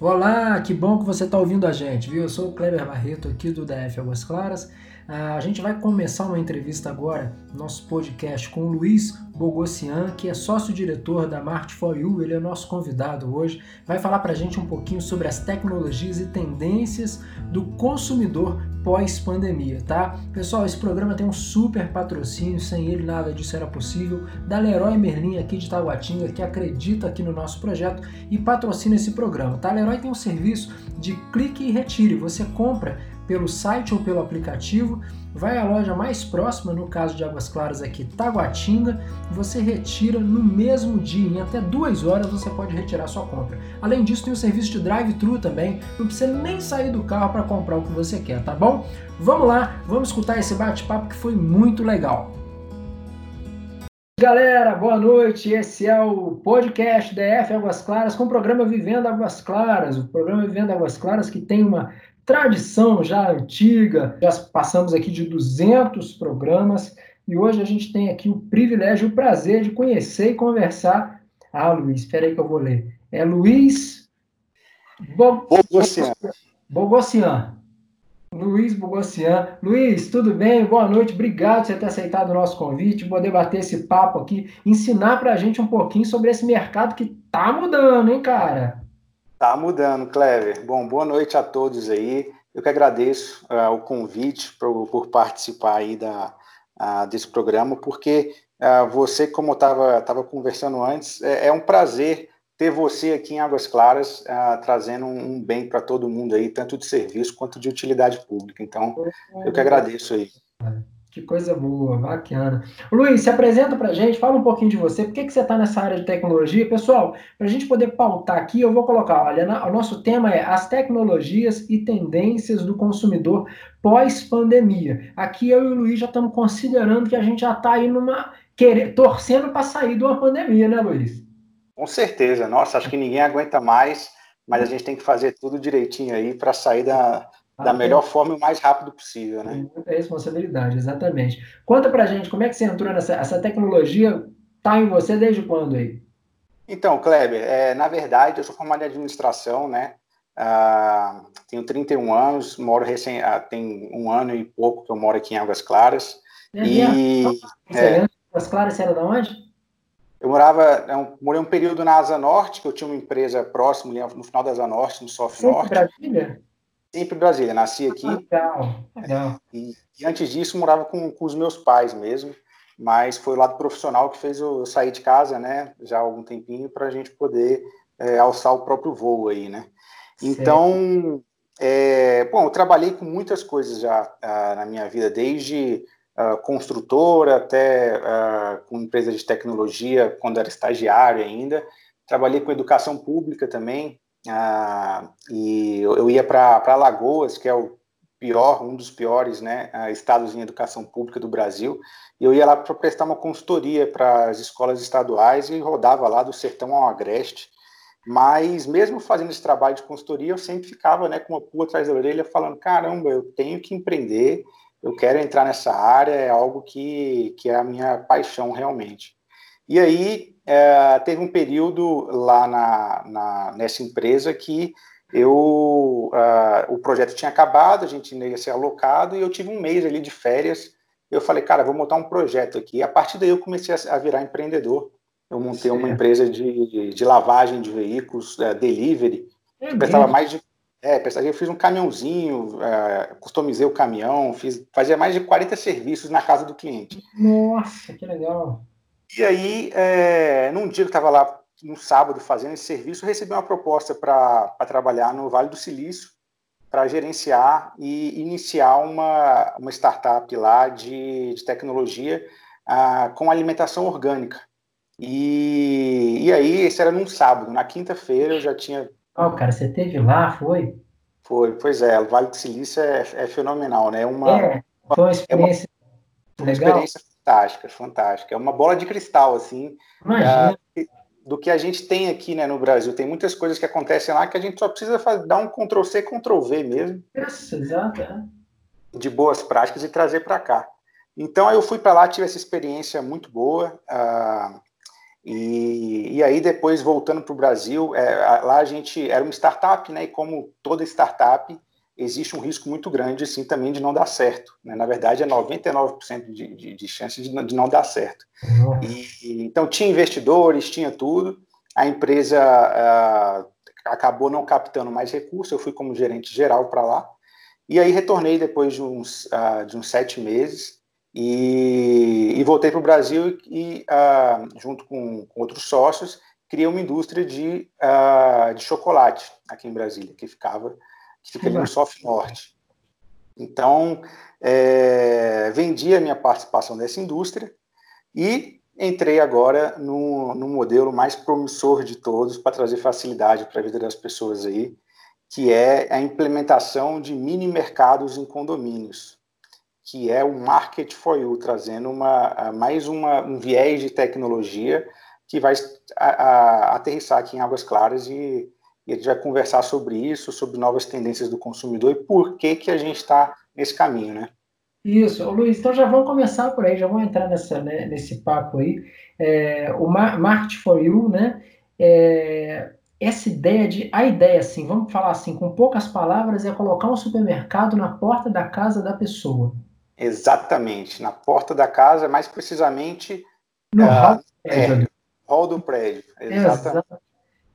Olá, que bom que você está ouvindo a gente, viu? Eu sou o Kleber Barreto aqui do DF Águas Claras. Ah, a gente vai começar uma entrevista agora, nosso podcast, com o Luiz Bogossian, que é sócio-diretor da Mart for You. Ele é nosso convidado hoje. Vai falar para a gente um pouquinho sobre as tecnologias e tendências do consumidor pós-pandemia, tá? Pessoal, esse programa tem um super patrocínio, sem ele nada disso era possível, da Leroy Merlin aqui de Taguatinga, que acredita aqui no nosso projeto e patrocina esse programa, tá? A Leroy tem um serviço de clique e retire. Você compra pelo site ou pelo aplicativo, vai à loja mais próxima, no caso de Águas Claras aqui, Taguatinga, você retira no mesmo dia, em até duas horas você pode retirar sua compra. Além disso, tem o serviço de drive-thru também, não precisa nem sair do carro para comprar o que você quer, tá bom? Vamos lá, vamos escutar esse bate-papo que foi muito legal. Galera, boa noite. Esse é o podcast DF Águas Claras com o programa Vivendo Águas Claras. O programa Vivendo Águas Claras que tem uma tradição já antiga, já passamos aqui de 200 programas e hoje a gente tem aqui o privilégio e o prazer de conhecer e conversar. Ah, Luiz, espera aí que eu vou ler. É Luiz Bo... Bogossian. Bogossian. Luiz Bogossian. Luiz, tudo bem? Boa noite. Obrigado por você ter aceitado o nosso convite, poder bater esse papo aqui, ensinar para a gente um pouquinho sobre esse mercado que tá mudando, hein, cara? Tá mudando, Clever. Bom, boa noite a todos aí. Eu que agradeço uh, o convite por, por, participar aí da, uh, desse programa, porque uh, você, como estava tava conversando antes, é, é, um prazer ter você aqui em Águas Claras trazendo um, um bem para todo mundo aí, tanto de serviço quanto de utilidade pública. Então, eu que agradeço aí. Que coisa boa, bacana. Luiz, se apresenta para a gente, fala um pouquinho de você, por que, que você está nessa área de tecnologia? Pessoal, para a gente poder pautar aqui, eu vou colocar, olha, o nosso tema é as tecnologias e tendências do consumidor pós-pandemia. Aqui eu e o Luiz já estamos considerando que a gente já está aí numa, querer, torcendo para sair de uma pandemia, né, Luiz? Com certeza, nossa, acho que ninguém aguenta mais, mas a gente tem que fazer tudo direitinho aí para sair da, da melhor forma e o mais rápido possível, né? Muita responsabilidade, exatamente. Conta pra gente, como é que você entrou nessa essa tecnologia? Tá em você desde quando aí? Então, Kleber, é, na verdade, eu sou formado em administração, né? Ah, tenho 31 anos, moro recém, ah, tem um ano e pouco que eu moro aqui em Águas Claras. É, e é, Águas Claras, você era de onde? Eu morava, eu morei um período na Asa Norte, que eu tinha uma empresa próxima no final da Asa Norte, no Soft Norte. Brasília? Sempre Brasília, nasci aqui. Legal, legal. E, e antes disso, morava com, com, os meus pais mesmo, mas foi o lado profissional que fez eu sair de casa, né, já há algum tempinho, para a gente poder é, alçar o próprio voo aí, né. Então, é, bom, eu trabalhei com muitas coisas já uh, na minha vida, desde uh, construtora até uh, com empresa de tecnologia, quando era estagiário ainda. Trabalhei com educação pública também, ah, e eu ia para Alagoas, que é o pior, um dos piores né, ah, estados em educação pública do Brasil, e eu ia lá para prestar uma consultoria para as escolas estaduais e rodava lá do sertão ao agreste, mas mesmo fazendo esse trabalho de consultoria, eu sempre ficava né, com uma pulga atrás da orelha falando, caramba, eu tenho que empreender, eu quero entrar nessa área, é algo que, que é a minha paixão realmente. E aí, é, teve um período lá na, na, nessa empresa que eu uh, o projeto tinha acabado, a gente ia ser alocado e eu tive um mês ali de férias. Eu falei, cara, vou montar um projeto aqui. E a partir daí eu comecei a, virar empreendedor. Eu montei uma empresa de, de, de, lavagem de veículos, uh, delivery. É prestava mais de é, eu fiz um caminhãozinho, uh, customizei o caminhão, fiz, fazia mais de 40 serviços na casa do cliente. Nossa, que legal. E aí, é, num dia que estava lá no sábado fazendo esse serviço, eu recebi uma proposta para trabalhar no Vale do Silício, para gerenciar e iniciar uma, uma startup lá de, de tecnologia ah, com alimentação orgânica. E, e aí, esse era num sábado. Na quinta-feira eu já tinha. Oh, cara, você teve lá, foi? Foi, pois é. O Vale do Silício é, é fenomenal, né? Uma, é, foi uma experiência é uma, legal. Uma experiência fantástica, fantástica. É uma bola de cristal, assim, uh, do que a gente tem aqui né, no Brasil. Tem muitas coisas que acontecem lá que a gente só precisa fazer, dar um Ctrl-C, Ctrl-V mesmo. Isso, exato. É. De boas práticas e trazer para cá. Então, eu fui para lá, tive essa experiência muito boa. Uh, E, e aí depois voltando para o Brasil, é, lá a gente era uma startup, né? E como toda startup, existe um risco muito grande, assim, também de não dar certo. Né? Na verdade, é 99% de, de, de chance de, de, não dar certo. E, então, tinha investidores, tinha tudo. A empresa uh, acabou não captando mais recursos, eu fui como gerente geral para lá. E aí retornei depois de uns, uh, de uns sete meses e, e voltei para o Brasil e, uh, junto com, com, outros sócios, criei uma indústria de, de chocolate aqui em Brasília, que ficava fica ali no Soft Norte. Então, é, vendi a minha participação nessa indústria e entrei agora no, no modelo mais promissor de todos para trazer facilidade para a vida das pessoas aí, que é a implementação de mini mercados em condomínios, que é o Market for You, trazendo uma, mais uma, um viés de tecnologia que vai a, a, aterrissar aqui em Águas Claras e e a gente vai conversar sobre isso, sobre novas tendências do consumidor e por que, que a gente está nesse caminho, né? Isso, Luiz, então já vamos começar por aí, já vamos entrar nessa, né, nesse papo aí. É, o Market for You, né? É, essa ideia de. A ideia, assim, vamos falar assim, com poucas palavras, é colocar um supermercado na porta da casa da pessoa. Exatamente, na porta da casa, mais precisamente. No uh, hall do prédio. É, hall do prédio. Exatamente. Exato.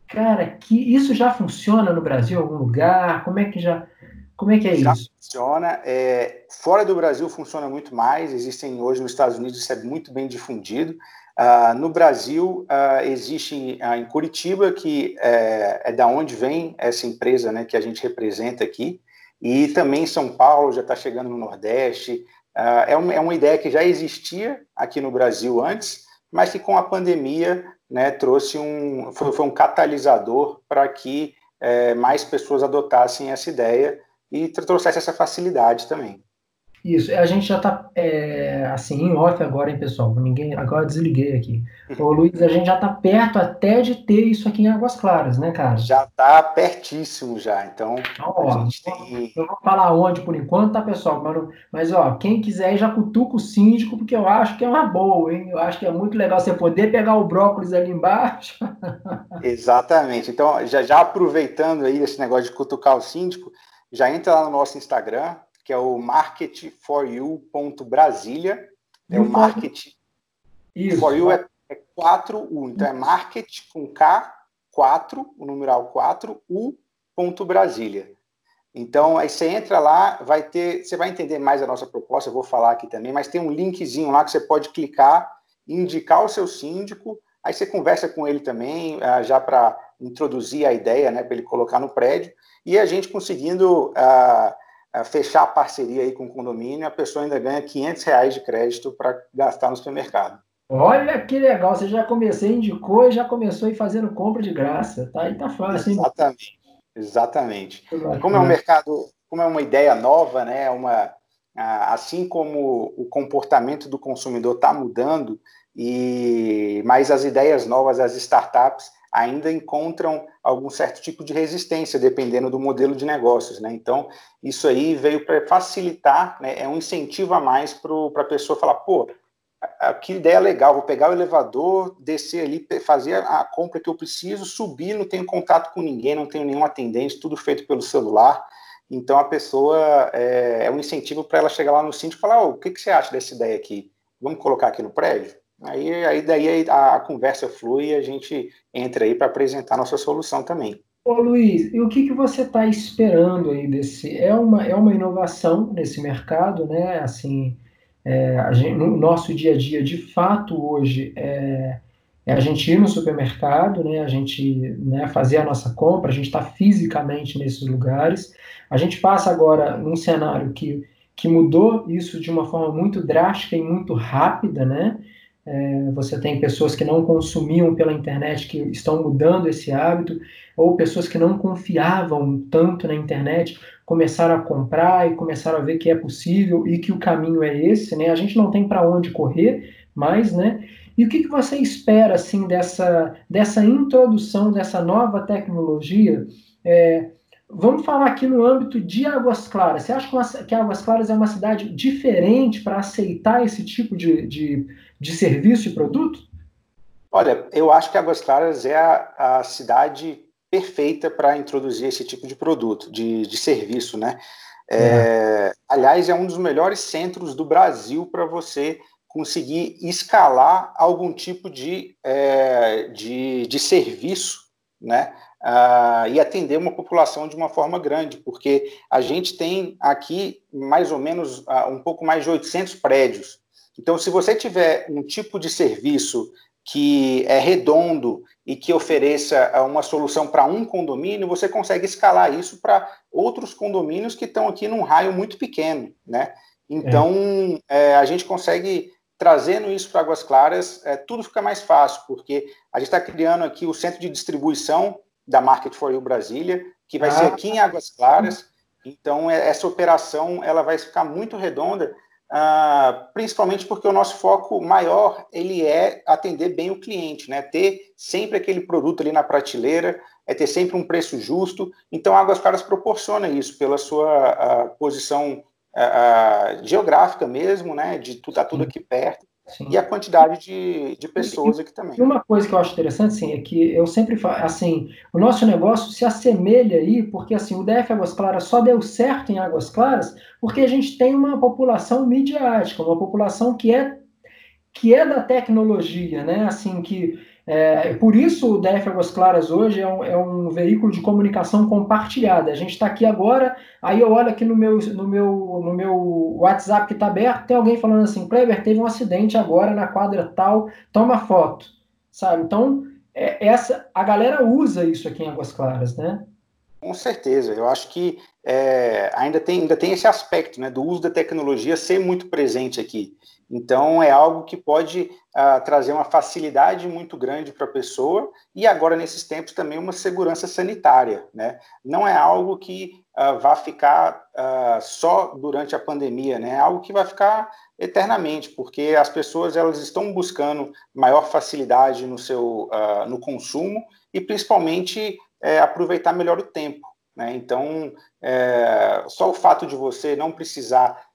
Cara, que isso já funciona no Brasil em algum lugar? Como é que já como é que é já isso? Funciona. É, fora do Brasil funciona muito mais. Existem hoje nos Estados Unidos isso é muito bem difundido. Uh, no Brasil uh, existe uh, em Curitiba que é, é, da onde vem essa empresa, né, que a gente representa aqui. E também em São Paulo já está chegando no Nordeste. é, é uma ideia que já existia aqui no Brasil antes, mas que com a pandemia né, trouxe um, foi, foi um catalisador para que é, mais pessoas adotassem essa ideia e trouxesse essa facilidade também. Isso, a gente já está é, assim em off agora, hein, pessoal? Ninguém, agora desliguei aqui. Ô, Luiz, a gente já está perto até de ter isso aqui em Águas Claras, né, cara? Já está pertíssimo já. Então, então ó, a gente tem. Eu vou falar onde por enquanto, tá, pessoal? Mas, mas ó, quem quiser já cutuca o síndico, porque eu acho que é uma boa, hein? Eu acho que é muito legal você poder pegar o brócolis ali embaixo. Exatamente. Então, já, já aproveitando aí esse negócio de cutucar o síndico, já entra lá no nosso Instagram, que é o marketforyou.brasilia. É o market Isso. for you é, é 4U, então é market com K, 4, o numeral 4, U ponto Brasília. Então, aí você entra lá, vai ter, você vai entender mais a nossa proposta, eu vou falar aqui também, mas tem um linkzinho lá que você pode clicar, indicar o seu síndico, aí você conversa com ele também, ah, já para introduzir a ideia, né, para ele colocar no prédio, e a gente conseguindo uh, fechar a parceria aí com o condomínio, a pessoa ainda ganha 500 reais de crédito para gastar no supermercado. Olha que legal, você já começou, indicou e já começou aí fazendo compra de graça, tá? Aí tá fácil, hein? Exatamente, exatamente. Como é um mercado, como é uma ideia nova, né? Uma, assim como o comportamento do consumidor está mudando, e mas as ideias novas, as startups, ainda encontram algum certo tipo de resistência, dependendo do modelo de negócios. Né? Então, isso aí veio para facilitar, né? é um incentivo a mais para a pessoa falar, pô, que ideia legal, vou pegar o elevador, descer ali, fazer a compra que eu preciso, subir, não tenho contato com ninguém, não tenho nenhum atendente, tudo feito pelo celular. Então, a pessoa, é, é um incentivo para ela chegar lá no síndico e falar, oh, o que, que você acha dessa ideia aqui? Vamos colocar aqui no prédio? Aí, aí daí a, a conversa flui e a gente entra aí para apresentar nossa solução também. Ô Luiz, e o que, que você está esperando aí desse? É uma, é uma inovação nesse mercado, né? Assim, é, gente, no nosso dia a dia, de fato, hoje, é, é, a gente ir no supermercado, né? A gente né, fazer a nossa compra, a gente está fisicamente nesses lugares. A gente passa agora num cenário que, que mudou isso de uma forma muito drástica e muito rápida, né? É, você tem pessoas que não consumiam pela internet que estão mudando esse hábito, ou pessoas que não confiavam tanto na internet começaram a comprar e começaram a ver que é possível e que o caminho é esse, né? A gente não tem para onde correr mais, né? E o que, que você espera assim dessa, dessa introdução dessa nova tecnologia? É, vamos falar aqui no âmbito de Águas Claras. Você acha que Águas Claras é uma cidade diferente para aceitar esse tipo de, de de serviço e produto? Olha, eu acho que Águas Claras é a, a cidade perfeita para introduzir esse tipo de produto, de, de serviço, né? É. É, aliás, é um dos melhores centros do Brasil para você conseguir escalar algum tipo de, é, de, de, serviço, né? Uh, e atender uma população de uma forma grande, porque a gente tem aqui mais ou menos uh, um pouco mais de 800 prédios. Então, se você tiver um tipo de serviço que é redondo e que ofereça ah, uma solução para um condomínio, você consegue escalar isso para outros condomínios que estão aqui num raio muito pequeno, né? Então, é. É, a gente consegue trazendo isso para Águas Claras, é, tudo fica mais fácil, porque a gente está criando aqui o centro de distribuição da Market for You Brasília, que vai ah. ser aqui em Águas Claras. Então, é, essa operação ela vai ficar muito redonda, ah, principalmente porque o nosso foco maior ele é atender bem o cliente, né? Ter sempre aquele produto ali na prateleira, é ter sempre um preço justo. Então, a Águas Claras proporciona isso pela sua uh, posição uh, geográfica mesmo, né? De tudo, tá tudo aqui perto. Sim. e a quantidade de, de pessoas e, aqui também. E uma coisa que eu acho interessante, assim, é que eu sempre falo, assim, o nosso negócio se assemelha aí, porque, assim, o DF Águas Claras só deu certo em Águas Claras porque a gente tem uma população midiática, uma população que é que é da tecnologia, né, assim, que é, por isso o DF Águas Claras hoje é um, é um, veículo de comunicação compartilhada. A gente está aqui agora, aí eu olho aqui no meu, no meu, no meu WhatsApp que está aberto, tem alguém falando assim, Kleber, teve um acidente agora na quadra tal, toma foto, sabe? Então, é, essa, a galera usa isso aqui em Águas Claras, né? Com certeza, eu acho que é, ainda, tem, ainda tem esse aspecto né, do uso da tecnologia ser muito presente aqui. Então, é algo que pode uh, trazer uma facilidade muito grande para a pessoa e agora, nesses tempos, também uma segurança sanitária. Né? Não é algo que uh, vá ficar uh, só durante a pandemia, né? é algo que vai ficar eternamente, porque as pessoas elas estão buscando maior facilidade no seu no consumo e, principalmente, é, aproveitar melhor o tempo. Né? Então, é, só o fato de você não precisar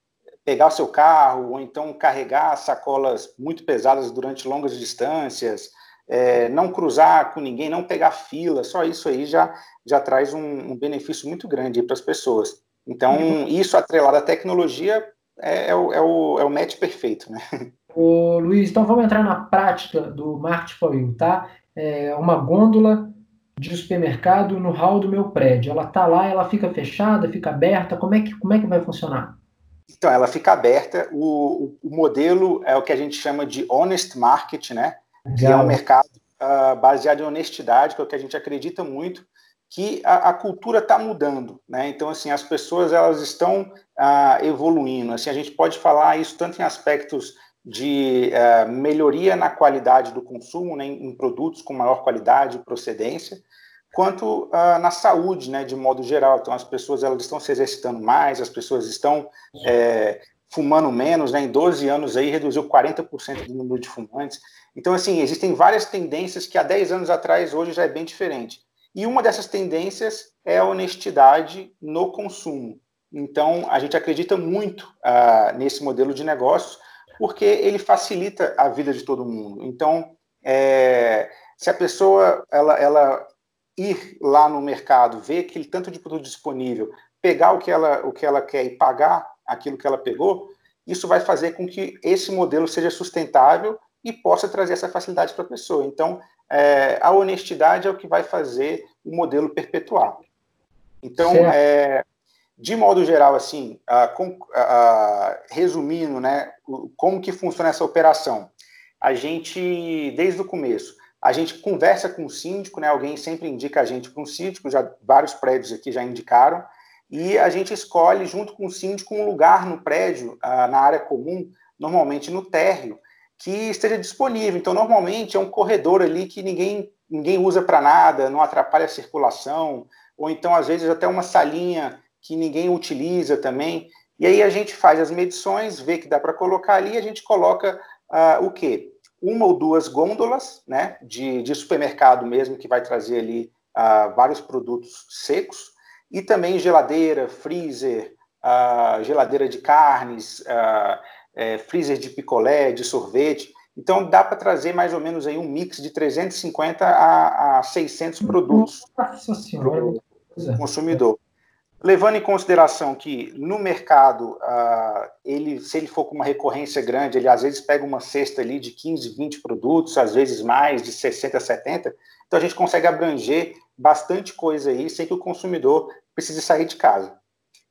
pegar o seu carro ou então carregar sacolas muito pesadas durante longas distâncias, é, não cruzar com ninguém, não pegar fila, só isso aí já, já traz um, um benefício muito grande para as pessoas. Então, uhum. isso atrelado à tecnologia é, é, o, é, o, é o match perfeito, né? Ô, Luiz, então vamos entrar na prática do Market for You, tá? É uma gôndola de supermercado no hall do meu prédio. Ela tá lá, ela fica fechada, fica aberta, como é que, como é que vai funcionar? Então, ela fica aberta. O, o, modelo é o que a gente chama de honest market, né? Que é um mercado uh, baseado em honestidade, que é o que a gente acredita muito, que a, a cultura está mudando, né? Então, assim, as pessoas elas estão uh, evoluindo. Assim, a gente pode falar isso tanto em aspectos de uh, melhoria na qualidade do consumo, né, em, em produtos com maior qualidade e procedência, quanto uh, na saúde, né, de modo geral. Então, as pessoas elas estão se exercitando mais, as pessoas estão é, fumando menos, né, em 12 anos aí reduziu 40% do número de fumantes. Então, assim, existem várias tendências que há 10 anos atrás, hoje já é bem diferente. E uma dessas tendências é a honestidade no consumo. Então, a gente acredita muito uh, nesse modelo de negócios, porque ele facilita a vida de todo mundo. Então, é, se a pessoa ela, ela ir lá no mercado, ver aquele tanto de produto disponível, pegar o que ela, o que ela quer e pagar aquilo que ela pegou, isso vai fazer com que esse modelo seja sustentável e possa trazer essa facilidade para a pessoa. Então, é, a honestidade é o que vai fazer o modelo perpetuar. Então, é, de modo geral, assim, com, resumindo, né, como que funciona essa operação? A gente, desde o começo, a gente conversa com o síndico, né? Alguém sempre indica a gente para um síndico, já vários prédios aqui já indicaram, e a gente escolhe junto com o síndico um lugar no prédio, ah, na área comum, normalmente no térreo, que esteja disponível. Então, normalmente é um corredor ali que ninguém ninguém usa para nada, não atrapalha a circulação, ou então às vezes até uma salinha que ninguém utiliza também. E aí a gente faz as medições, vê que dá para colocar ali, a gente coloca uh, o quê? Uma ou duas gôndolas, né, de, de supermercado mesmo, que vai trazer ali uh, vários produtos secos, e também geladeira, freezer, uh, geladeira de carnes, uh, é, freezer de picolé, de sorvete. Então, dá para trazer mais ou menos aí um mix de 350 a, a 600 produtos para o consumidor. Levando em consideração que no mercado, uh, ele, se ele for com uma recorrência grande, ele às vezes pega uma cesta ali de 15, 20 produtos, às vezes mais, de 60, 70, então a gente consegue abranger bastante coisa aí sem que o consumidor precise sair de casa.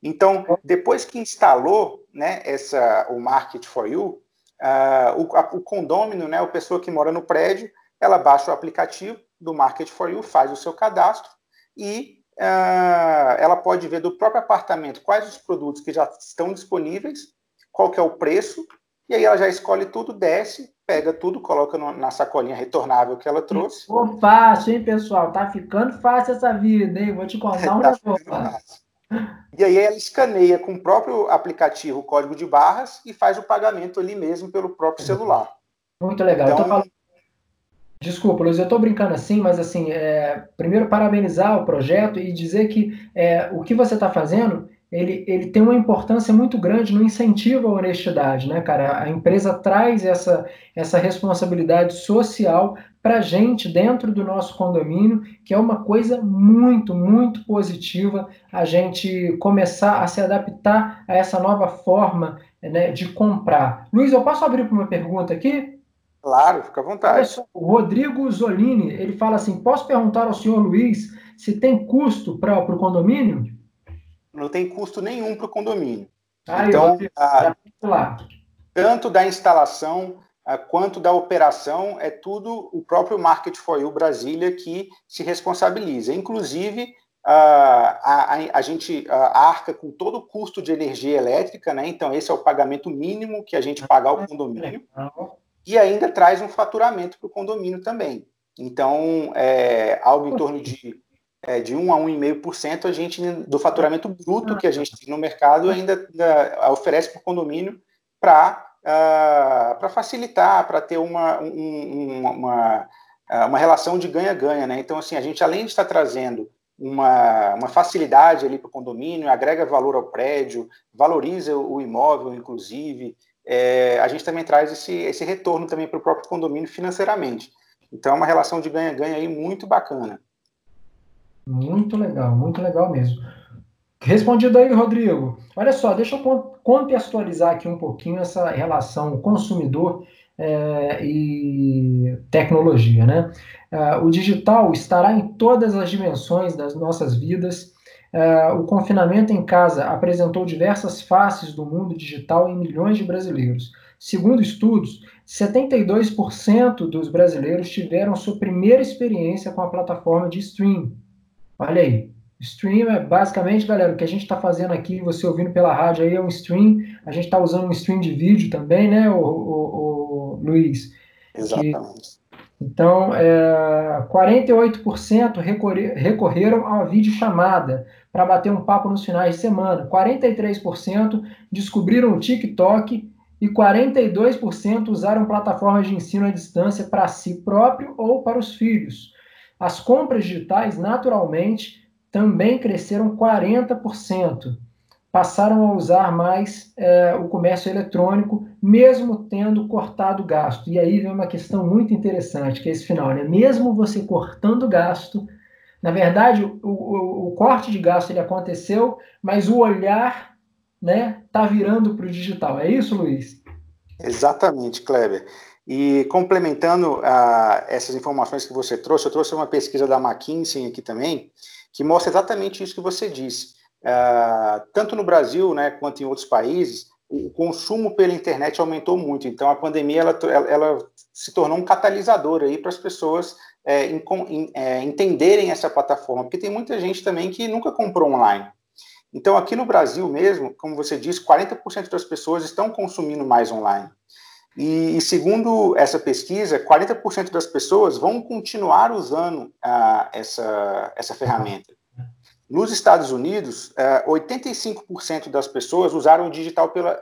Então, depois que instalou né, essa, o Market for You, uh, o, a, o condômino, né, a pessoa que mora no prédio, ela baixa o aplicativo do Market for You, faz o seu cadastro e ela pode ver do próprio apartamento quais os produtos que já estão disponíveis, qual que é o preço, e aí ela já escolhe tudo, desce, pega tudo, coloca no, na sacolinha retornável que ela trouxe. Ficou fácil, hein, pessoal? Tá ficando fácil essa vida, hein? Vou te contar um tá negócio. E aí ela escaneia com o próprio aplicativo o código de barras e faz o pagamento ali mesmo pelo próprio celular. Muito legal. Então, falando... Desculpa, Luiz, eu estou brincando assim, mas assim, é... primeiro parabenizar o projeto e dizer que é, o que você está fazendo ele, ele tem uma importância muito grande no incentivo à honestidade, né, cara? A empresa traz essa, essa responsabilidade social para gente dentro do nosso condomínio, que é uma coisa muito, muito positiva a gente começar a se adaptar a essa nova forma né, de comprar. Luiz, eu posso abrir para uma pergunta aqui? Claro, fica à vontade. O Rodrigo Zolini, ele fala assim, posso perguntar ao senhor Luiz se tem custo para o condomínio? não tem custo nenhum para o condomínio. Ah, então, a, tanto da instalação a, quanto da operação, é tudo o próprio Market for You Brasília que se responsabiliza. Inclusive, a, a, a gente arca com todo o custo de energia elétrica, né? então esse é o pagamento mínimo que a gente paga ao condomínio, e ainda traz um faturamento para o condomínio também. Então, é algo em torno de é, de 1 a 1,5% a gente do faturamento bruto que a gente tem no mercado ainda, ainda oferece para o condomínio para uh, para facilitar, para ter uma, um, uma, ah, uma relação de ganha-ganha. Né? Então, assim, a gente, além de estar trazendo uma, uma facilidade ali para o condomínio, agrega valor ao prédio, valoriza o imóvel, inclusive, é, a gente também traz esse, esse retorno também para o próprio condomínio financeiramente. Então, é uma relação de ganha-ganha aí muito bacana. Muito legal, muito legal mesmo. Respondido aí, Rodrigo. Olha só, deixa eu contextualizar aqui um pouquinho essa relação consumidor é, e tecnologia, né? É, o digital estará em todas as dimensões das nossas vidas. É, o confinamento em casa apresentou diversas faces do mundo digital em milhões de brasileiros. Segundo estudos, 72% dos brasileiros tiveram sua primeira experiência com a plataforma de streaming Olha aí. Stream é basicamente, galera, o que a gente está fazendo aqui, você ouvindo pela rádio aí é um stream. A gente está usando um stream de vídeo também, né, o, o, o Luiz? Exatamente. então, é, 48% recorrer, recorreram à videochamada para bater um papo nos finais de semana. 43% descobriram o TikTok e 42% usaram plataformas de ensino à distância para si próprio ou para os filhos. As compras digitais, naturalmente, também cresceram 40%. Passaram a usar mais é, o comércio eletrônico, mesmo tendo cortado gasto. E aí vem uma questão muito interessante, que é esse final, né? Mesmo você cortando gasto, na verdade, o, o, o corte de gasto ele aconteceu, mas o olhar né, tá virando para o digital. É isso, Luiz? Exatamente, Kleber. E complementando uh, essas informações que você trouxe, eu trouxe uma pesquisa da McKinsey aqui também, que mostra exatamente isso que você disse. Uh, tanto no Brasil, né, quanto em outros países, o consumo pela internet aumentou muito. Então, a pandemia ela, ela, ela se tornou um catalisador aí para as pessoas é, em, é, entenderem essa plataforma, porque tem muita gente também que nunca comprou online. Então, aqui no Brasil mesmo, como você disse, 40% das pessoas estão consumindo mais online. E, e, segundo essa pesquisa, 40% das pessoas vão continuar usando essa, essa ferramenta. Nos Estados Unidos, uh, ah, 85% das pessoas usaram o digital pela, uh,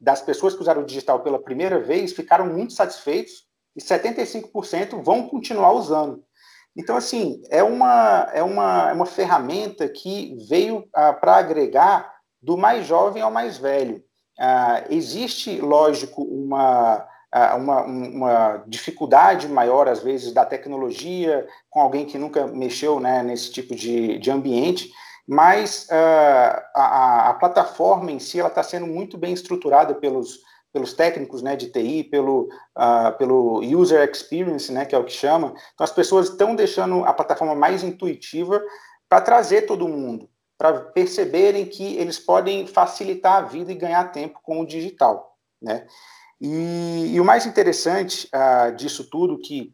das pessoas que usaram o digital pela primeira vez ficaram muito satisfeitos e 75% vão continuar usando. Então, assim, é uma, é uma, é uma ferramenta que veio para agregar do mais jovem ao mais velho. Uh, existe, lógico, uma, uma, uma, dificuldade maior, às vezes, da tecnologia, com alguém que nunca mexeu né, nesse tipo de, de ambiente, mas uh, a, a, plataforma em si está sendo muito bem estruturada pelos, pelos técnicos né, de TI, pelo, uh, pelo user experience, né, que é o que chama. Então, as pessoas estão deixando a plataforma mais intuitiva para trazer todo mundo, para perceberem que eles podem facilitar a vida e ganhar tempo com o digital. Né? E, e o mais interessante uh, disso tudo, que,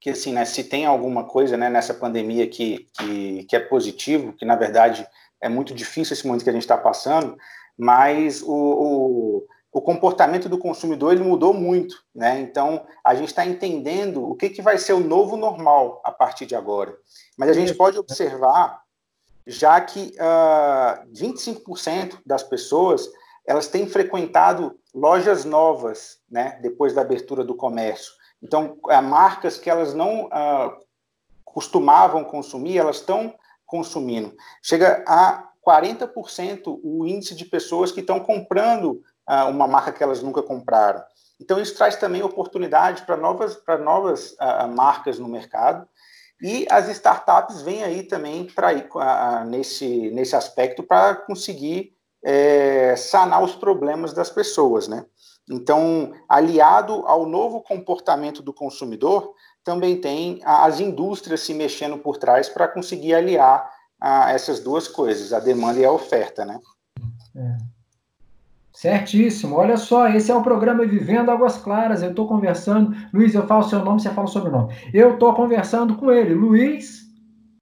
que assim, né, se tem alguma coisa né, nessa pandemia que, que, que é positivo, que na verdade é muito difícil esse momento que a gente está passando, mas o, o, o, comportamento do consumidor ele mudou muito, né? Então a gente está entendendo o que, que vai ser o novo normal a partir de agora. Mas a gente pode observar já que uh, ah, 25% das pessoas elas têm frequentado lojas novas, né, depois da abertura do comércio. Então, uh, marcas que elas não uh, costumavam consumir, elas estão consumindo. Chega a 40% o índice de pessoas que estão comprando uma marca que elas nunca compraram. Então, isso traz também oportunidade para novas, pra novas marcas no mercado. E as startups vêm aí também para uh, nesse, nesse aspecto para conseguir é, sanar os problemas das pessoas, né? Então, aliado ao novo comportamento do consumidor, também tem as indústrias se mexendo por trás para conseguir aliar essas duas coisas, a demanda e a oferta, né? É. Certíssimo. Olha só, esse é o programa Vivendo Águas Claras. Eu estou conversando. Luiz, eu falo seu nome, você fala o sobrenome. Eu estou conversando com ele, Luiz.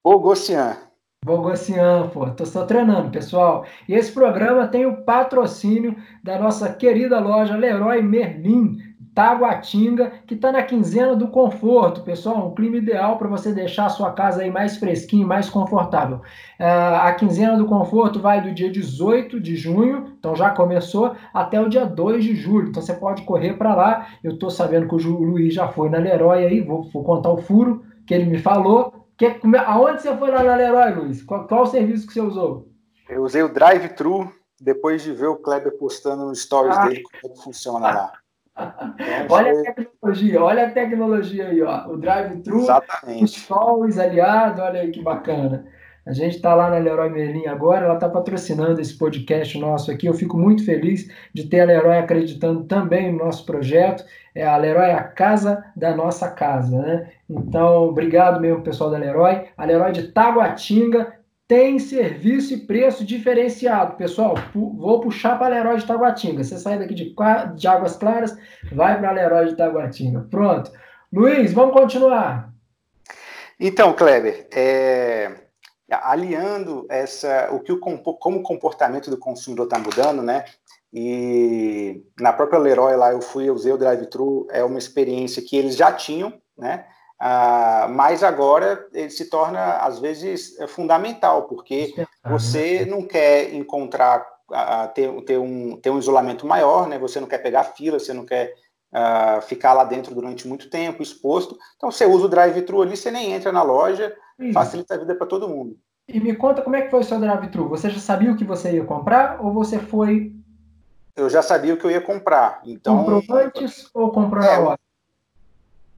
Bogossian. Bogossian, pô. Tô só treinando, pessoal. E esse programa tem o patrocínio da nossa querida loja Leroy Merlin. Taguatinga, que está na quinzena do conforto, pessoal, um clima ideal para você deixar a sua casa aí mais fresquinha, mais confortável. Uh, a quinzena do conforto vai do dia 18 de junho, então já começou, até o dia 2 de julho, então você pode correr para lá. Eu estou sabendo que o Luiz já foi na Leroy aí, vou, vou contar o furo que ele me falou. Que, aonde você foi lá na Leroy, Luiz? Qual, qual o serviço que você usou? Eu usei o drive-thru, depois de ver o Kleber postando no stories ah. dele como é que funciona lá. Olha a tecnologia, olha a tecnologia aí, ó. O drive-thru, os stories aliado, olha aí que bacana. A gente está lá na Leroy Merlin agora, ela está patrocinando esse podcast nosso aqui. Eu fico muito feliz de ter a Leroy acreditando também no nosso projeto. É a Leroy é a casa da nossa casa, né? Então, obrigado mesmo, pessoal da Leroy. A Leroy de Taguatinga tem serviço e preço diferenciado. Pessoal, pu vou puxar para Leroy de Taguatinga. Você sai daqui de, de Águas Claras, vai para Leroy de Taguatinga. Pronto. Luiz, vamos continuar. Então, Kleber, é, aliando essa, o que o como o comportamento do consumidor está mudando, né? E na própria Leroy lá eu fui, eu usei o drive-thru, é uma experiência que eles já tinham, né? Ah, mas agora ele se torna, às vezes, é fundamental, porque você não quer encontrar, ah, ter, ter, um, ter um isolamento maior, né? você não quer pegar fila, você não quer ah, ficar lá dentro durante muito tempo, exposto. Então, você usa o drive-thru ali, você nem entra na loja, Isso. facilita a vida para todo mundo. E me conta como é que foi o seu drive-thru? Você já sabia o que você ia comprar ou você foi. Eu já sabia o que eu ia comprar. Então, comprou antes ou comprou é, na hora?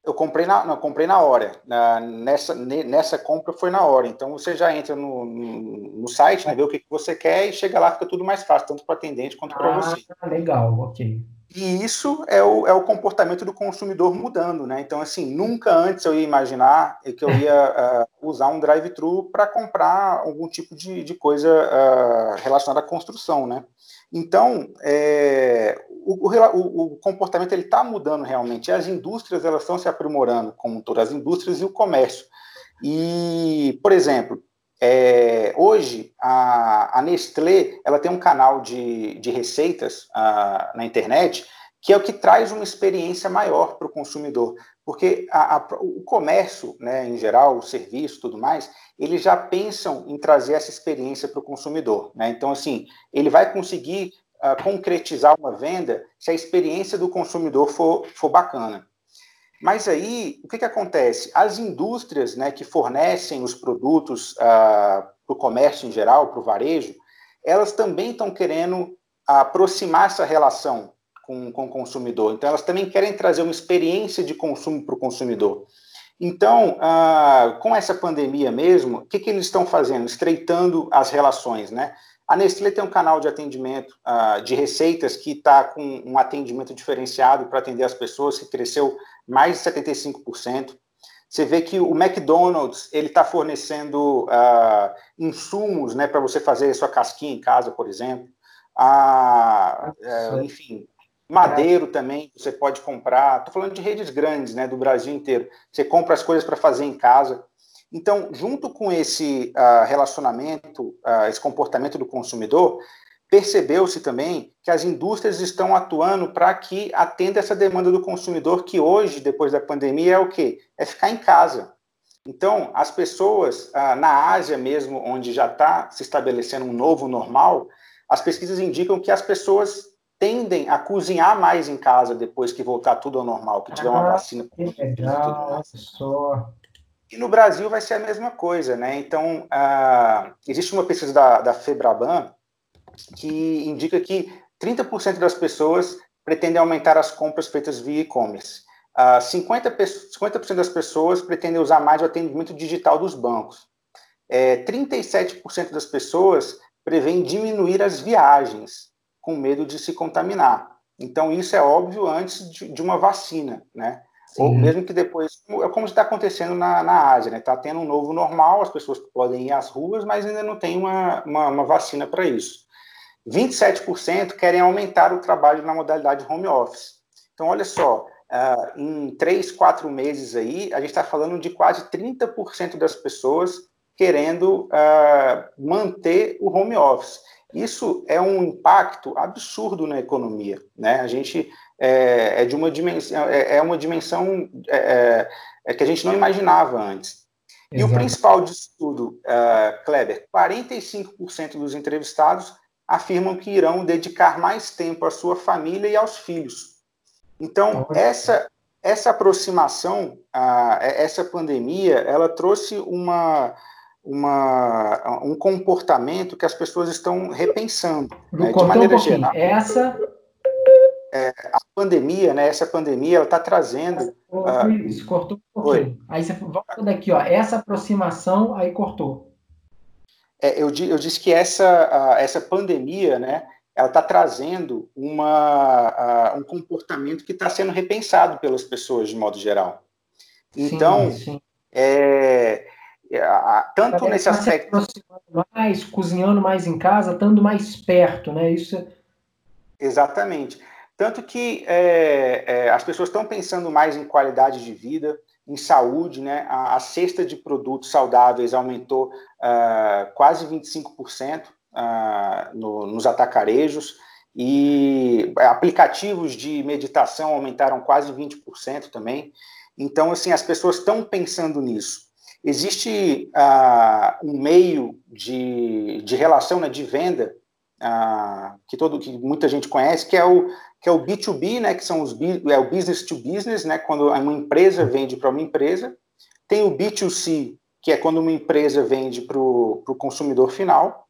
Eu comprei na, não, comprei na hora. Na, nessa, nessa compra foi na hora. Então você já entra no, no, no site, né, vê o que, que você quer e chega lá, fica tudo mais fácil, tanto para o atendente quanto para ah, você. Legal, ok. E isso é o, é o comportamento do consumidor mudando, né? Então, assim, nunca antes eu ia imaginar que eu ia uh, usar um drive-thru para comprar algum tipo de, de coisa uh, relacionada à construção, né? Então, é, o, o, o, comportamento ele está mudando realmente. As indústrias elas estão se aprimorando, como todas as indústrias e o comércio. E, por exemplo, é, hoje a, a, Nestlé ela tem um canal de, de receitas uh, na internet que é o que traz uma experiência maior para o consumidor, porque a, a, o comércio, né, em geral, o serviço, tudo mais, eles já pensam em trazer essa experiência para o consumidor. Né? Então, assim, ele vai conseguir uh, concretizar uma venda se a experiência do consumidor for, for bacana. Mas aí, o que, que acontece? As indústrias né, que fornecem os produtos uh, para o comércio em geral, para o varejo, elas também estão querendo aproximar essa relação com, com o consumidor. Então, elas também querem trazer uma experiência de consumo para o consumidor. Então, ah, com essa pandemia mesmo, o que, que eles estão fazendo? Estreitando as relações, né? A Nestlé tem um canal de atendimento ah, de receitas que está com um atendimento diferenciado para atender as pessoas, que cresceu mais de 75%. Você vê que o McDonald's ele está fornecendo uh, insumos, né, para você fazer a sua casquinha em casa, por exemplo. Ah, uh, enfim, Madeiro também você pode comprar. Estou falando de redes grandes, né, do Brasil inteiro. Você compra as coisas para fazer em casa. Então, junto com esse uh, relacionamento, uh, esse comportamento do consumidor, percebeu-se também que as indústrias estão atuando para que atenda essa demanda do consumidor, que hoje, depois da pandemia, é o quê? É ficar em casa. Então, as pessoas, uh, na Ásia mesmo, onde já está se estabelecendo um novo normal, as pesquisas indicam que as pessoas tendem a cozinhar mais em casa depois que voltar tudo ao normal, que tiver uma ah, vacina. Que legal, só. E no Brasil vai ser a mesma coisa, né? Então, uh, existe uma pesquisa da, da Febraban que indica que 30% das pessoas pretendem aumentar as compras feitas via e-commerce. Uh, 50%, 50 das pessoas pretendem usar mais o atendimento digital dos bancos. É, 37% das pessoas prevêem diminuir as viagens com medo de se contaminar. Então, isso é óbvio antes de, de uma vacina, né? Sim. Ou mesmo que depois, é como está acontecendo na, na Ásia, né? Está tendo um novo normal, as pessoas podem ir às ruas, mas ainda não tem uma, uma, uma vacina para isso. 27% querem aumentar o trabalho na modalidade home office. Então, olha só, uh, em três, quatro meses aí, a gente está falando de quase 30% das pessoas querendo uh, manter o home office. Isso é um impacto absurdo na economia, né? A gente é, é de uma dimensão, é, é uma dimensão é, é, é, que a gente não imaginava antes. Exato. E o principal disso tudo, uh, Kleber, 45% dos entrevistados afirmam que irão dedicar mais tempo à sua família e aos filhos. Então, essa essa aproximação, uh, essa pandemia, ela trouxe uma uma, um comportamento que as pessoas estão repensando. Né? De maneira um geral. Essa. É, a pandemia, né? Essa pandemia, ela está trazendo. uh, isso, cortou um pouquinho. Aí você volta daqui, ó. Essa aproximação, aí cortou. É, eu, eu disse que essa, essa pandemia, né? Ela está trazendo uma, um comportamento que está sendo repensado pelas pessoas de modo geral. Então, sim, sim. É, tanto tá nesse aspecto. mais, cozinhando mais em casa, estando mais perto, né? Isso é Exatamente. Tanto que é, é, as pessoas estão pensando mais em qualidade de vida, em saúde, né? A, a cesta de produtos saudáveis aumentou uh, quase 25% uh, no, nos atacarejos e aplicativos de meditação aumentaram quase 20% também. Então, assim, as pessoas estão pensando nisso. Existe uh, um meio de, de relação, né, de venda, uh, que, todo, que muita gente conhece, que é o, que é o B2B, né, que são os, é o business to business, né, quando uma empresa vende para uma empresa. Tem o B2C, que é quando uma empresa vende para o consumidor final.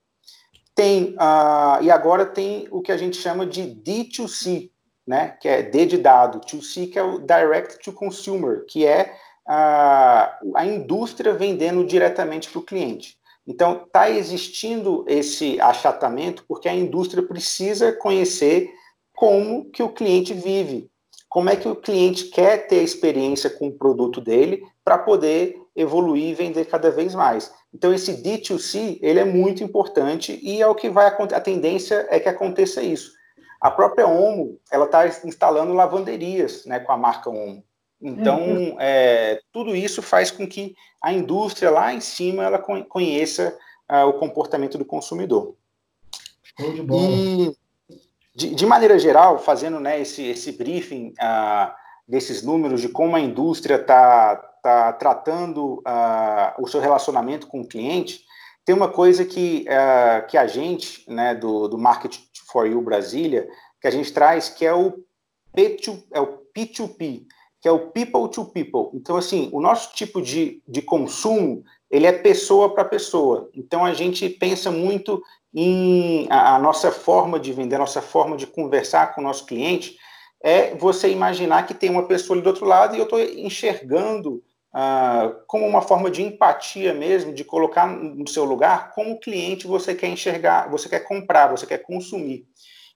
Tem, uh, e agora tem o que a gente chama de D2C, né, que é D de dado, 2C, que é o Direct to Consumer, que é a, a indústria vendendo diretamente para o cliente. Então, está existindo esse achatamento porque a indústria precisa conhecer como que o cliente vive, como é que o cliente quer ter a experiência com o produto dele para poder evoluir e vender cada vez mais. Então, esse D2C, ele é muito importante e é o que vai a tendência é que aconteça isso. A própria Omo, ela está instalando lavanderias, né, com a marca Omo. Então, é, tudo isso faz com que a indústria lá em cima ela conheça uh, o comportamento do consumidor. De e, de, de, maneira geral, fazendo né, esse, esse briefing uh, desses números de como a indústria está tá tratando uh, o seu relacionamento com o cliente, tem uma coisa que, que a gente, né, do, do Market for You Brasília, que a gente traz, que é o, P2, é o P2P, que é o people to people. Então, assim, o nosso tipo de, de consumo, ele é pessoa para pessoa. Então a gente pensa muito em a, a, nossa forma de vender, a nossa forma de conversar com o nosso cliente é você imaginar que tem uma pessoa ali do outro lado e eu estou enxergando ah, como uma forma de empatia mesmo, de colocar no seu lugar como cliente você quer enxergar, você quer comprar, você quer consumir.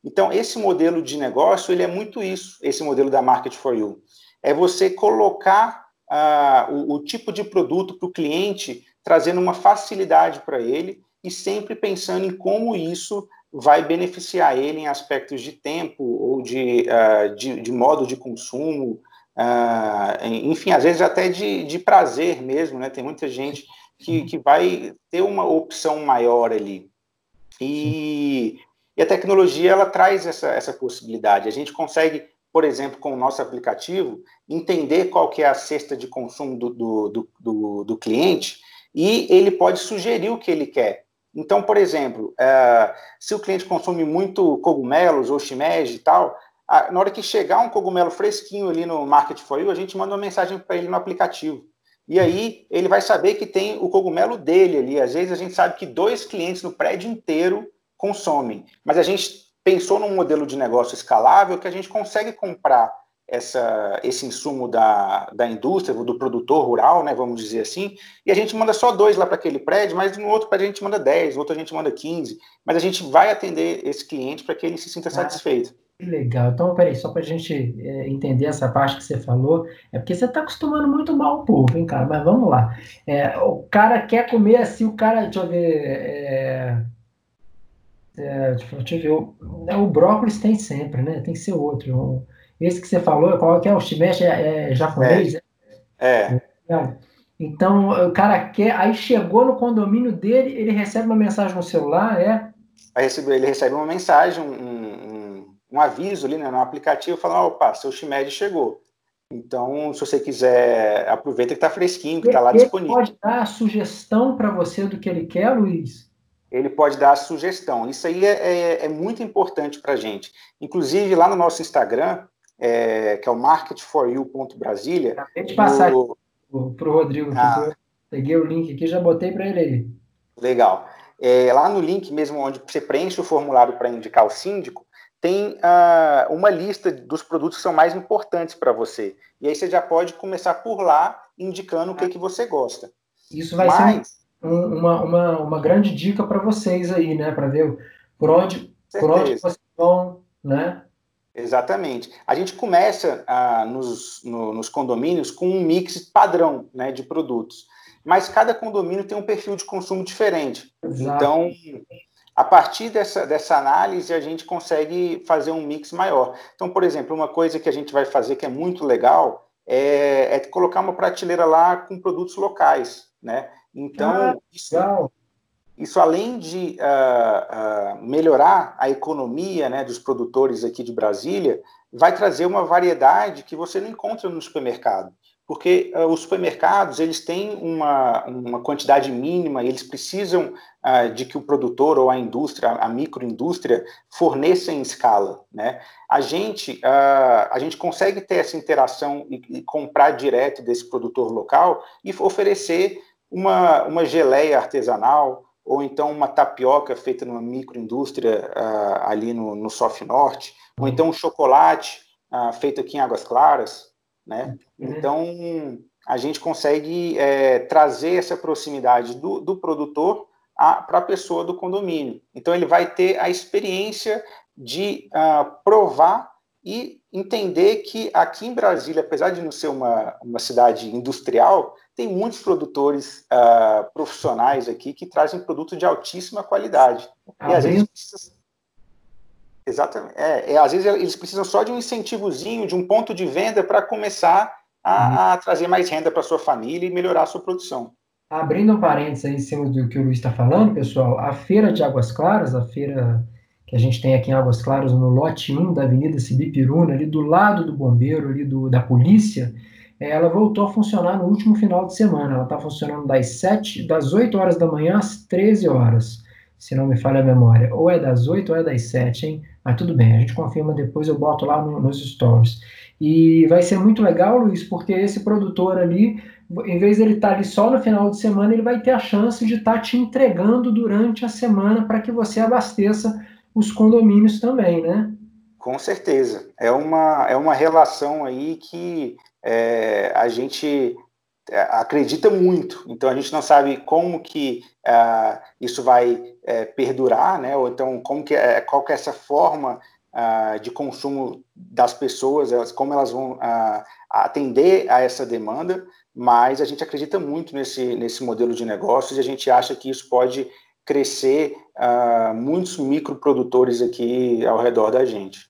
Então, esse modelo de negócio, ele é muito isso, esse modelo da Market for You. É você colocar ah, o, o tipo de produto para o cliente, trazendo uma facilidade para ele e sempre pensando em como isso vai beneficiar ele em aspectos de tempo ou de, uh, de, de, modo de consumo, uh, enfim, às vezes até de, de prazer mesmo, né? Tem muita gente que, que vai ter uma opção maior ali. E, e a tecnologia, ela traz essa, essa possibilidade. A gente consegue, por exemplo, com o nosso aplicativo, entender qual que é a cesta de consumo do, do, do, do, cliente e ele pode sugerir o que ele quer. Então, por exemplo, uh, se o cliente consome muito cogumelos ou shimeji e tal, na hora que chegar um cogumelo fresquinho ali no Market for You, a gente manda uma mensagem para ele no aplicativo. E aí ele vai saber que tem o cogumelo dele ali. Às vezes a gente sabe que dois clientes no prédio inteiro consomem, mas a gente pensou num modelo de negócio escalável que a gente consegue comprar essa, esse insumo da, da indústria, do produtor rural, né, vamos dizer assim, e a gente manda só dois lá para aquele prédio, mas no outro prédio a gente manda 10, no outro a gente manda 15, mas a gente vai atender esse cliente para que ele se sinta ah, satisfeito. Que legal. Então, peraí, só para a gente é, entender essa parte que você falou, é porque você está acostumando muito mal o povo, hein, cara? Mas vamos lá. É, o cara quer comer assim, o cara, deixa eu ver. É, é, deixa eu ver. O, o brócolis tem sempre, né? Tem que ser outro. Um, esse que você falou, qual que é o shimeji? É, é japonês? É. é. Então, o cara quer, aí chegou no condomínio dele, ele recebe uma mensagem no celular, é? Aí ele recebe uma mensagem, um, um, um aviso ali né, no aplicativo, falando, opa, seu shimeji chegou. Então, se você quiser, aproveita que está fresquinho, que está lá ele disponível. Ele pode dar a sugestão para você do que ele quer, Luiz? Ele pode dar a sugestão. Isso aí é, é, é muito importante para a gente. Inclusive, lá no nosso Instagram, é, que é o marketforyou.brasilia. Acabei de passar do... para o Rodrigo. Ah. Peguei o link aqui já botei para ele aí. Legal. É, lá no link mesmo, onde você preenche o formulário para indicar o síndico, tem ah, uma lista dos produtos que são mais importantes para você. E aí você já pode começar por lá, indicando o que, que você gosta. Isso vai Mas... ser uma, uma, uma grande dica para vocês aí, né? Para ver por onde, por onde vocês vão, né? Exatamente. A gente começa ah, nos, no, nos condomínios com um mix padrão né, de produtos, mas cada condomínio tem um perfil de consumo diferente. Exato. Então, a partir dessa, dessa análise, a gente consegue fazer um mix maior. Então, por exemplo, uma coisa que a gente vai fazer que é muito legal é, é colocar uma prateleira lá com produtos locais. Né? Então, ah, isso, isso além de uh, uh, melhorar a economia né, dos produtores aqui de Brasília, vai trazer uma variedade que você não encontra no supermercado. Porque uh, os supermercados eles têm uma, uma quantidade mínima, eles precisam de que o produtor ou a indústria, a microindústria, forneça em escala. Né? A, gente, a gente consegue ter essa interação e, e comprar direto desse produtor local e oferecer uma, uma geleia artesanal, ou então uma tapioca feita numa microindústria uh, ali no, no Sof Norte, ou então um chocolate uh, feito aqui em Águas Claras, né? Uhum. Então, a gente consegue é, trazer essa proximidade do, do produtor para a pessoa do condomínio. Então, ele vai ter a experiência de uh, provar e entender que aqui em Brasília, apesar de não ser uma, uma cidade industrial, tem muitos produtores uh, profissionais aqui que trazem produtos de altíssima qualidade. Ah, e às vezes precisa... Exatamente. É, é, às vezes eles precisam só de um incentivozinho, de um ponto de venda para começar a, uhum. a, trazer mais renda para sua família e melhorar a sua produção. Abrindo um parênteses aí em cima do que o Luiz está falando, pessoal, a feira de Águas Claras, a feira que a gente tem aqui em Águas Claras, no lote 1 da Avenida Sibipiruna, ali do lado do bombeiro, ali do, da polícia, ela voltou a funcionar no último final de semana. Ela está funcionando das 7, das 8 horas da manhã às 13 horas, se não me falha a memória. Ou é das 8 ou é das 7, hein? Mas tudo bem, a gente confirma depois, eu boto lá no, nos stories. E vai ser muito legal, Luiz, porque esse produtor ali, em vez de ele estar tá ali só no final de semana, ele vai ter a chance de estar tá te entregando durante a semana para que você abasteça os condomínios também, né? Com certeza. É uma, é uma relação aí que é, a gente é, acredita muito. Então a gente não sabe como que uh, isso vai é, perdurar, né? Ou então como que qual que é essa forma uh, de consumo das pessoas, elas, como elas vão uh, atender a essa demanda. Mas a gente acredita muito nesse nesse modelo de negócios e a gente acha que isso pode crescer muitos microprodutores aqui ao redor da gente.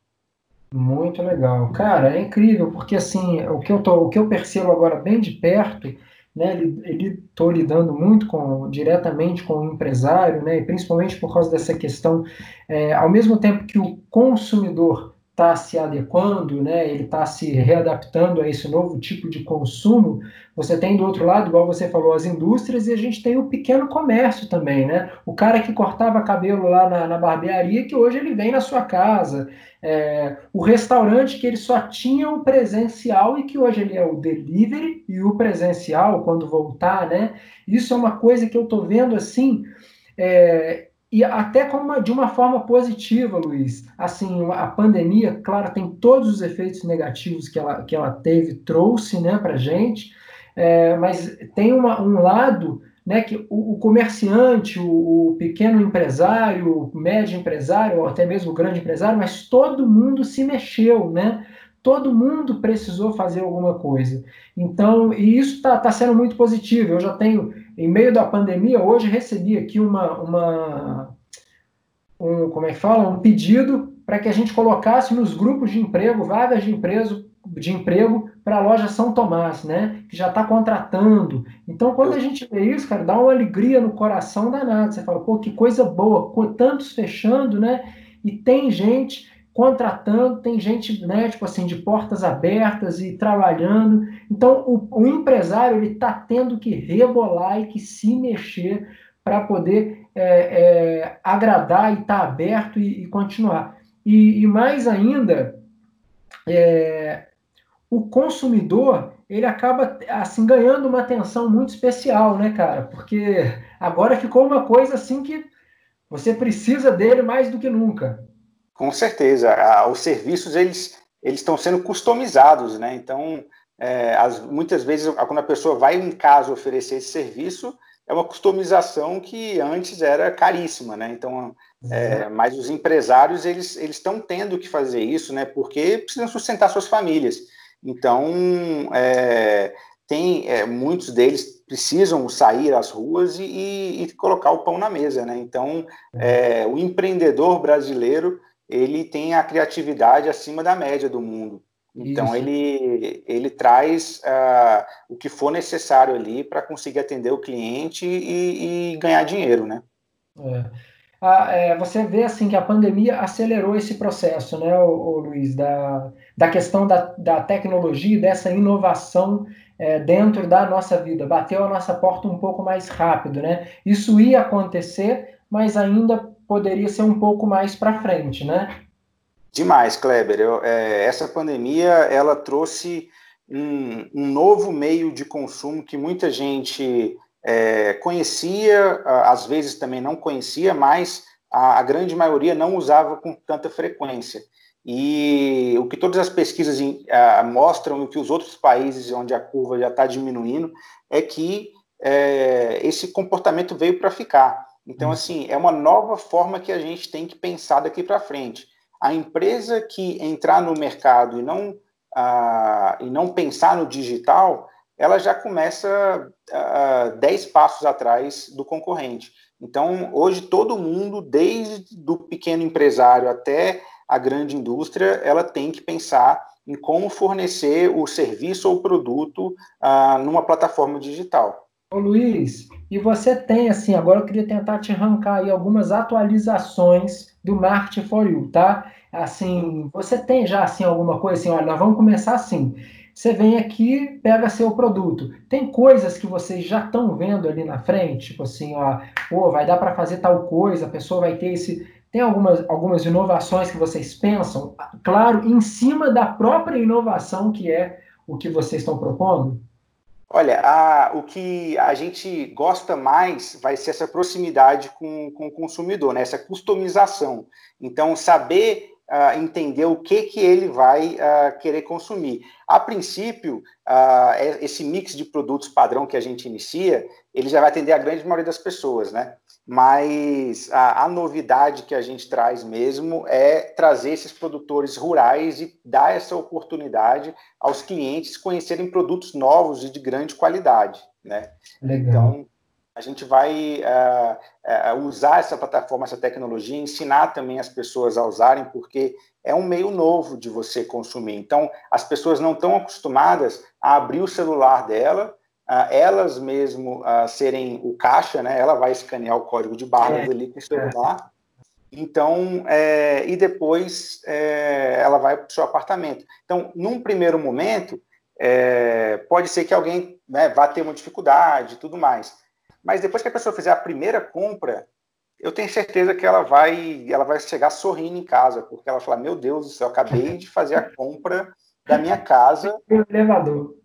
Muito legal. Cara, é incrível, porque assim, o que eu, tô, o que eu percebo agora bem de perto, né, ele estou lidando muito com, diretamente com o empresário, né, principalmente por causa dessa questão, é, ao mesmo tempo que o consumidor está se adequando, né, ele está se readaptando a esse novo tipo de consumo, você tem do outro lado, igual você falou, as indústrias e a gente tem o pequeno comércio também, né? O cara que cortava cabelo lá na, na barbearia, que hoje ele vem na sua casa. É, o restaurante que ele só tinha o presencial e que hoje ele é o delivery e o presencial quando voltar, né? Isso é uma coisa que eu tô vendo assim. É, e até uma, de uma forma positiva, Luiz. Assim, a pandemia, claro, tem todos os efeitos negativos que ela, que ela teve, trouxe né, para a gente, é, mas tem uma, um lado né, que o, o comerciante, o, o, pequeno empresário, o médio empresário, ou até mesmo o grande empresário, mas todo mundo se mexeu, né? Todo mundo precisou fazer alguma coisa. Então, e isso está tá sendo muito positivo. Eu já tenho, em meio da pandemia, hoje recebi aqui uma, uma um, como é que fala, um pedido para que a gente colocasse nos grupos de emprego, vagas de emprego, de emprego para a loja São Tomás, né? Que já está contratando. Então, quando a gente vê isso, cara, dá uma alegria no coração danado. Você fala, pô, que coisa boa, tantos fechando, né? E tem gente contratando, tem gente, né, tipo assim, de portas abertas e trabalhando. Então, o, o empresário ele está tendo que rebolar e que se mexer para poder é, é, agradar e estar tá aberto e, e continuar. E, e, mais ainda, é, o consumidor ele acaba assim ganhando uma atenção muito especial, né, cara? Porque agora ficou uma coisa assim que você precisa dele mais do que nunca. Com certeza, os serviços eles eles estão sendo customizados, né? Então, é, as, muitas vezes quando a pessoa vai em casa oferecer esse serviço, é uma customização que antes era caríssima, né? Então, é, uhum. mas os empresários eles eles estão tendo que fazer isso, né? Porque precisam sustentar suas famílias. Então, é, tem é, muitos deles precisam sair às ruas e, e, e, colocar o pão na mesa, né? Então, é, o empreendedor brasileiro ele tem a criatividade acima da média do mundo. Então ele ele traz uh, o que for necessário ali para conseguir atender o cliente e, e ganhar dinheiro, né? É a, é, você vê assim que a pandemia acelerou esse processo, né, o, o Luiz, da, da questão da, da tecnologia, dessa inovação é, dentro da nossa vida, bateu a nossa porta um pouco mais rápido, né? Isso ia acontecer, mas ainda poderia ser um pouco mais para frente, né? Demais, Kleber. Eu, é, essa pandemia ela trouxe um, um novo meio de consumo que muita gente é, conhecia, às vezes também não conhecia, mas a, a, grande maioria não usava com tanta frequência. E o que todas as pesquisas mostram, e o que os outros países onde a curva já está diminuindo, é que é, esse comportamento veio para ficar. Então, assim, é uma nova forma que a gente tem que pensar daqui para frente. A empresa que entrar no mercado e não, e não pensar no digital, ela já começa uh, 10 passos atrás do concorrente. Então, hoje, todo mundo, desde do pequeno empresário até a grande indústria, ela tem que pensar em como fornecer o serviço ou produto uh, numa plataforma digital. Ô Luiz, e você tem, assim, agora eu queria tentar te arrancar aí algumas atualizações do Marketing for You, tá? Assim, você tem já, assim, alguma coisa assim, olha, nós vamos começar assim, você vem aqui, pega seu produto. Tem coisas que vocês já estão vendo ali na frente, tipo assim, ó, pô, vai dar para fazer tal coisa, a pessoa vai ter esse Tem algumas, algumas inovações que vocês pensam, claro, em cima da própria inovação que é o que vocês estão propondo? Olha, a, o que a gente gosta mais vai ser essa proximidade com, com o consumidor, né? essa customização. Então, saber uh, entender o que, que ele vai uh, querer consumir. A princípio, uh, esse mix de produtos padrão que a gente inicia, ele já vai atender a grande maioria das pessoas, né? Mas a, a novidade que a gente traz mesmo é trazer esses produtores rurais e dar essa oportunidade aos clientes conhecerem produtos novos e de grande qualidade, né? Legal. Então, a gente vai uh, uh, usar essa plataforma, essa tecnologia, ensinar também as pessoas a usarem, porque é um meio novo de você consumir. Então, as pessoas não estão acostumadas a abrir o celular dela, uh, elas mesmo serem o caixa, né? Ela vai escanear o código de barras é. ali com o celular. Então, é, e depois é, ela vai para o seu apartamento. Então, num primeiro momento, é, pode ser que alguém né, vá ter uma dificuldade e tudo mais mas depois que a pessoa fizer a primeira compra, eu tenho certeza que ela vai, ela vai chegar sorrindo em casa, porque ela fala: Meu Deus do céu, acabei de fazer a compra da minha casa. elevador.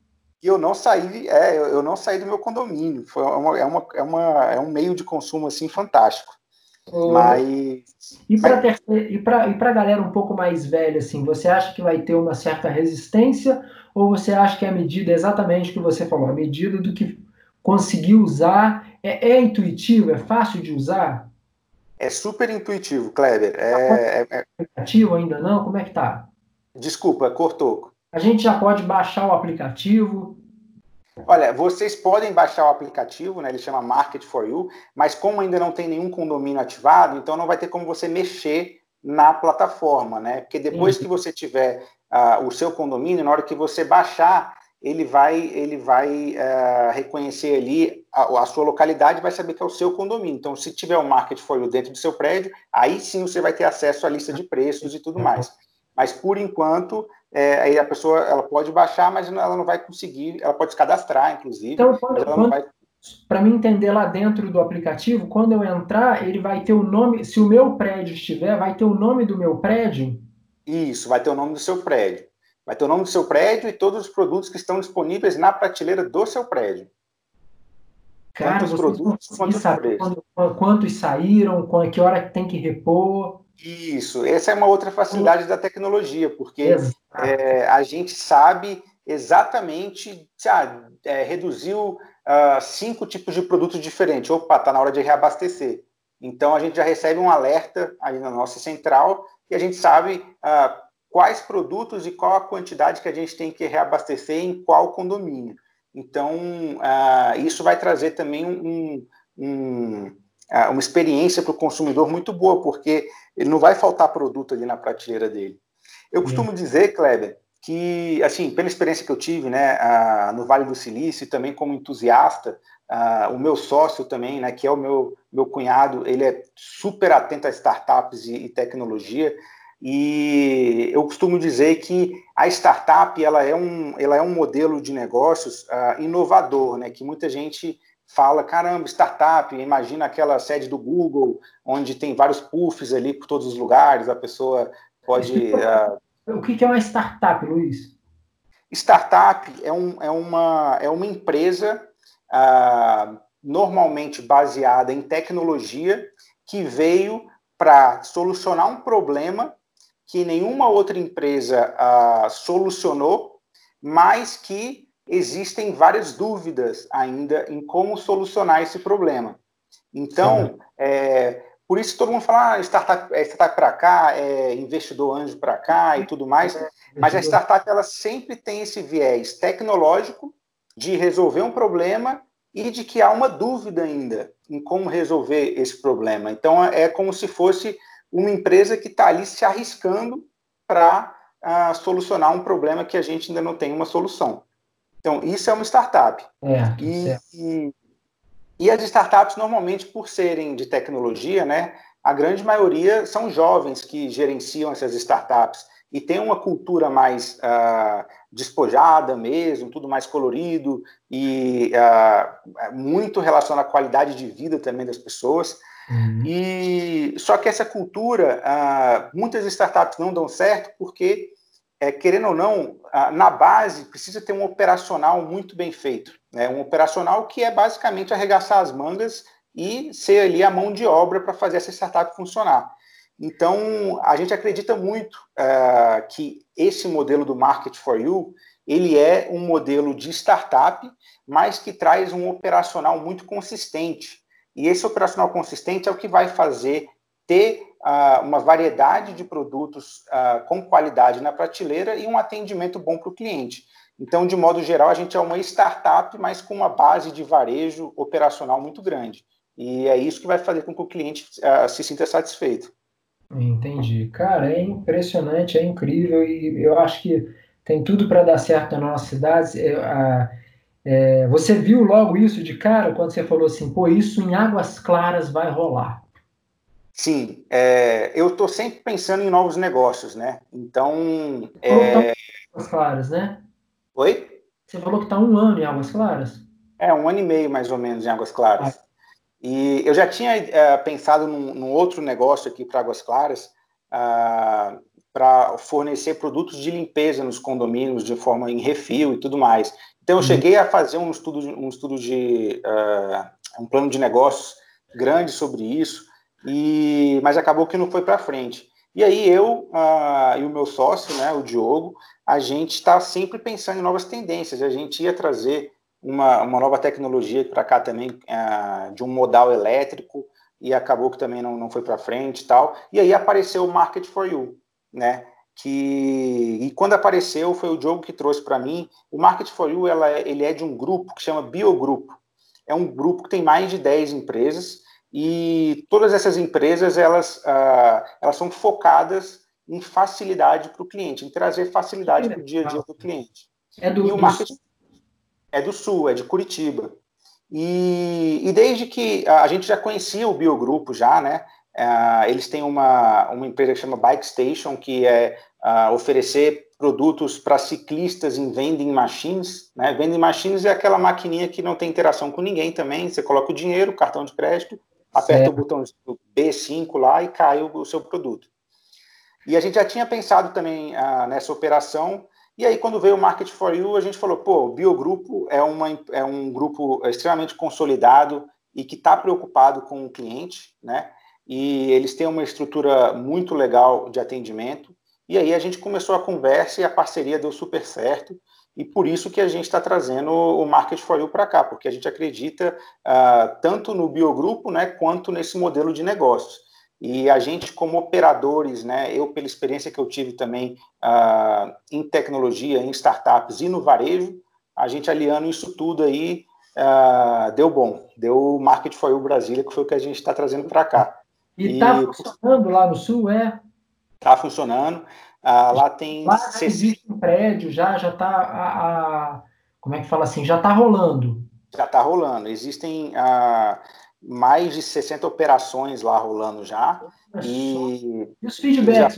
E eu não saí, é, eu não saí do meu condomínio. Foi uma, é, uma, é, uma, é um meio de consumo assim fantástico. Mas. E para mas... e para a galera um pouco mais velha, assim, você acha que vai ter uma certa resistência? Ou você acha que é a medida exatamente que você falou, a medida do que conseguiu usar é, é, intuitivo? É fácil de usar? É super intuitivo, Kleber. É, é, é, ainda não? Como é que tá? Desculpa, cortou. A gente já pode baixar o aplicativo. Olha, vocês podem baixar o aplicativo, né? Ele chama Market for You, mas como ainda não tem nenhum condomínio ativado, então não vai ter como você mexer na plataforma, né? Porque depois Sim. que você tiver uh, o seu condomínio, na hora que você baixar, ele vai, ele vai uh, reconhecer ali a, a, sua localidade, vai saber que é o seu condomínio. Então, se tiver um market for you dentro do seu prédio, aí sim você vai ter acesso à lista de preços e tudo mais. Mas por enquanto, é, aí a pessoa ela pode baixar, mas ela não vai conseguir, ela pode se cadastrar, inclusive. Então, vai... para mim entender lá dentro do aplicativo, quando eu entrar, ele vai ter o nome, se o meu prédio estiver, vai ter o nome do meu prédio? Isso, vai ter o nome do seu prédio. Vai ter o nome do seu prédio e todos os produtos que estão disponíveis na prateleira do seu prédio. Cara, quantos produtos, quando, quantos saíram, que hora tem que repor. Isso, essa é uma outra facilidade da tecnologia, porque é, a gente sabe exatamente, ah, é, reduziu uh, cinco tipos de produtos diferentes. Opa, está na hora de reabastecer. Então a gente já recebe um alerta aí na nossa central e a gente sabe uh, quais produtos e qual a quantidade que a gente tem que reabastecer em qual condomínio. Então, isso vai trazer também um, um, uma experiência para o consumidor muito boa, porque ele não vai faltar produto ali na prateleira dele. Eu costumo dizer, Kleber, que, assim, pela experiência que eu tive, né, no Vale do Silício, e também como entusiasta, o meu sócio também, né, que é o meu, meu cunhado, ele é super atento a startups e, e tecnologia, e eu costumo dizer que a startup ela é um, ela é um modelo de negócios uh, inovador, né? Que muita gente fala, caramba, startup, imagina aquela sede do Google, onde tem vários puffs ali por todos os lugares, a pessoa pode. Uh... O que é uma startup, Luiz? Startup é, um, é, uma, é uma empresa uh, normalmente baseada em tecnologia que veio para solucionar um problema que nenhuma outra empresa ah, solucionou, mas que existem várias dúvidas ainda em como solucionar esse problema. Então, é, por isso todo mundo fala, ah, startup, é startup para cá, é investidor anjo para cá e tudo mais, é, mas a startup ela sempre tem esse viés tecnológico de resolver um problema e de que há uma dúvida ainda em como resolver esse problema. Então, é como se fosse uma empresa que está ali se arriscando para uh, ah, solucionar um problema que a gente ainda não tem uma solução. Então, isso é uma startup. É, e, e, e, as startups, normalmente, por serem de tecnologia, né, a grande maioria são jovens que gerenciam essas startups e tem uma cultura mais uh, despojada mesmo, tudo mais colorido e uh, muito relacionado à qualidade de vida também das pessoas. Uhum. E só que essa cultura, ah, muitas startups não dão certo porque, é, querendo ou não, na base precisa ter um operacional muito bem feito, né? Um operacional que é basicamente arregaçar as mangas e ser ali a mão de obra para fazer essa startup funcionar. Então, a gente acredita muito uh, que esse modelo do Market for You, ele é um modelo de startup, mas que traz um operacional muito consistente. E esse operacional consistente é o que vai fazer ter uh, uma variedade de produtos uh, com qualidade na prateleira e um atendimento bom para o cliente. Então, de modo geral, a gente é uma startup, mas com uma base de varejo operacional muito grande. E é isso que vai fazer com que o cliente se sinta satisfeito. Entendi. Cara, é impressionante, é incrível e eu acho que tem tudo para dar certo na nossa cidade. É, a, é, você viu logo isso de cara quando você falou assim, pô, isso em Águas Claras vai rolar. Sim, é, eu estou sempre pensando em novos negócios, né? Então. É... Águas Claras, né? Oi? Você falou que está um ano em Águas Claras? É, um ano e meio mais ou menos em Águas Claras. Ah, e eu já tinha é, pensado num, num, outro negócio aqui para Águas Claras, ah, para fornecer produtos de limpeza nos condomínios de forma em refil e tudo mais. Então eu uhum. cheguei a fazer um estudo, um estudo de uh, um plano de negócios grande sobre isso, e mas acabou que não foi para frente. E aí eu uh, e o meu sócio, né, o Diogo, a gente está sempre pensando em novas tendências. A gente ia trazer uma, uma nova tecnologia para cá também, uh, de um modal elétrico, e acabou que também não, não foi para frente e tal. E aí apareceu o Market for You, né? Que, e quando apareceu, foi o Diogo que trouxe para mim. O Market for You ela, é, ele é de um grupo que chama Biogrupo. É um grupo que tem mais de 10 empresas, e todas essas empresas elas, uh, elas são focadas em facilidade para o cliente, em trazer facilidade para o dia a dia do cliente. É do, e o marketing, é do Sul, é de Curitiba. E, e desde que a gente já conhecia o Biogrupo já, né? Uh, eles têm uma, uma empresa que chama Bike Station, que é uh, oferecer produtos para ciclistas em vending machines. Né? Vending machines é aquela maquininha que não tem interação com ninguém também. Você coloca o dinheiro, o cartão de crédito, aperta certo. o botão B5 lá e cai o, o, seu produto. E a gente já tinha pensado também uh, nessa operação e aí, quando veio o Market for You, a gente falou, pô, o Biogrupo é, uma, é um grupo extremamente consolidado e que está preocupado com o cliente, né? E eles têm uma estrutura muito legal de atendimento. E aí a gente começou a conversa e a parceria deu super certo. E por isso que a gente está trazendo o Market for You para cá, porque a gente acredita uh, tanto no Biogrupo, né, quanto nesse modelo de negócios. E a gente, como operadores, né, eu, pela experiência que eu tive também uh, em tecnologia, em startups e no varejo, a gente aliando isso tudo aí, uh, deu bom. Deu o Market for You Brasília, que foi o que a gente está trazendo para cá. E está funcionando lá no Sul, é? Está funcionando. Uh, lá tem. Lá existe um prédio, já já está. A, a, como é que fala assim? Já está rolando. Já está rolando. Existem. Uh, mais de 60 operações lá rolando já. E, e os feedbacks?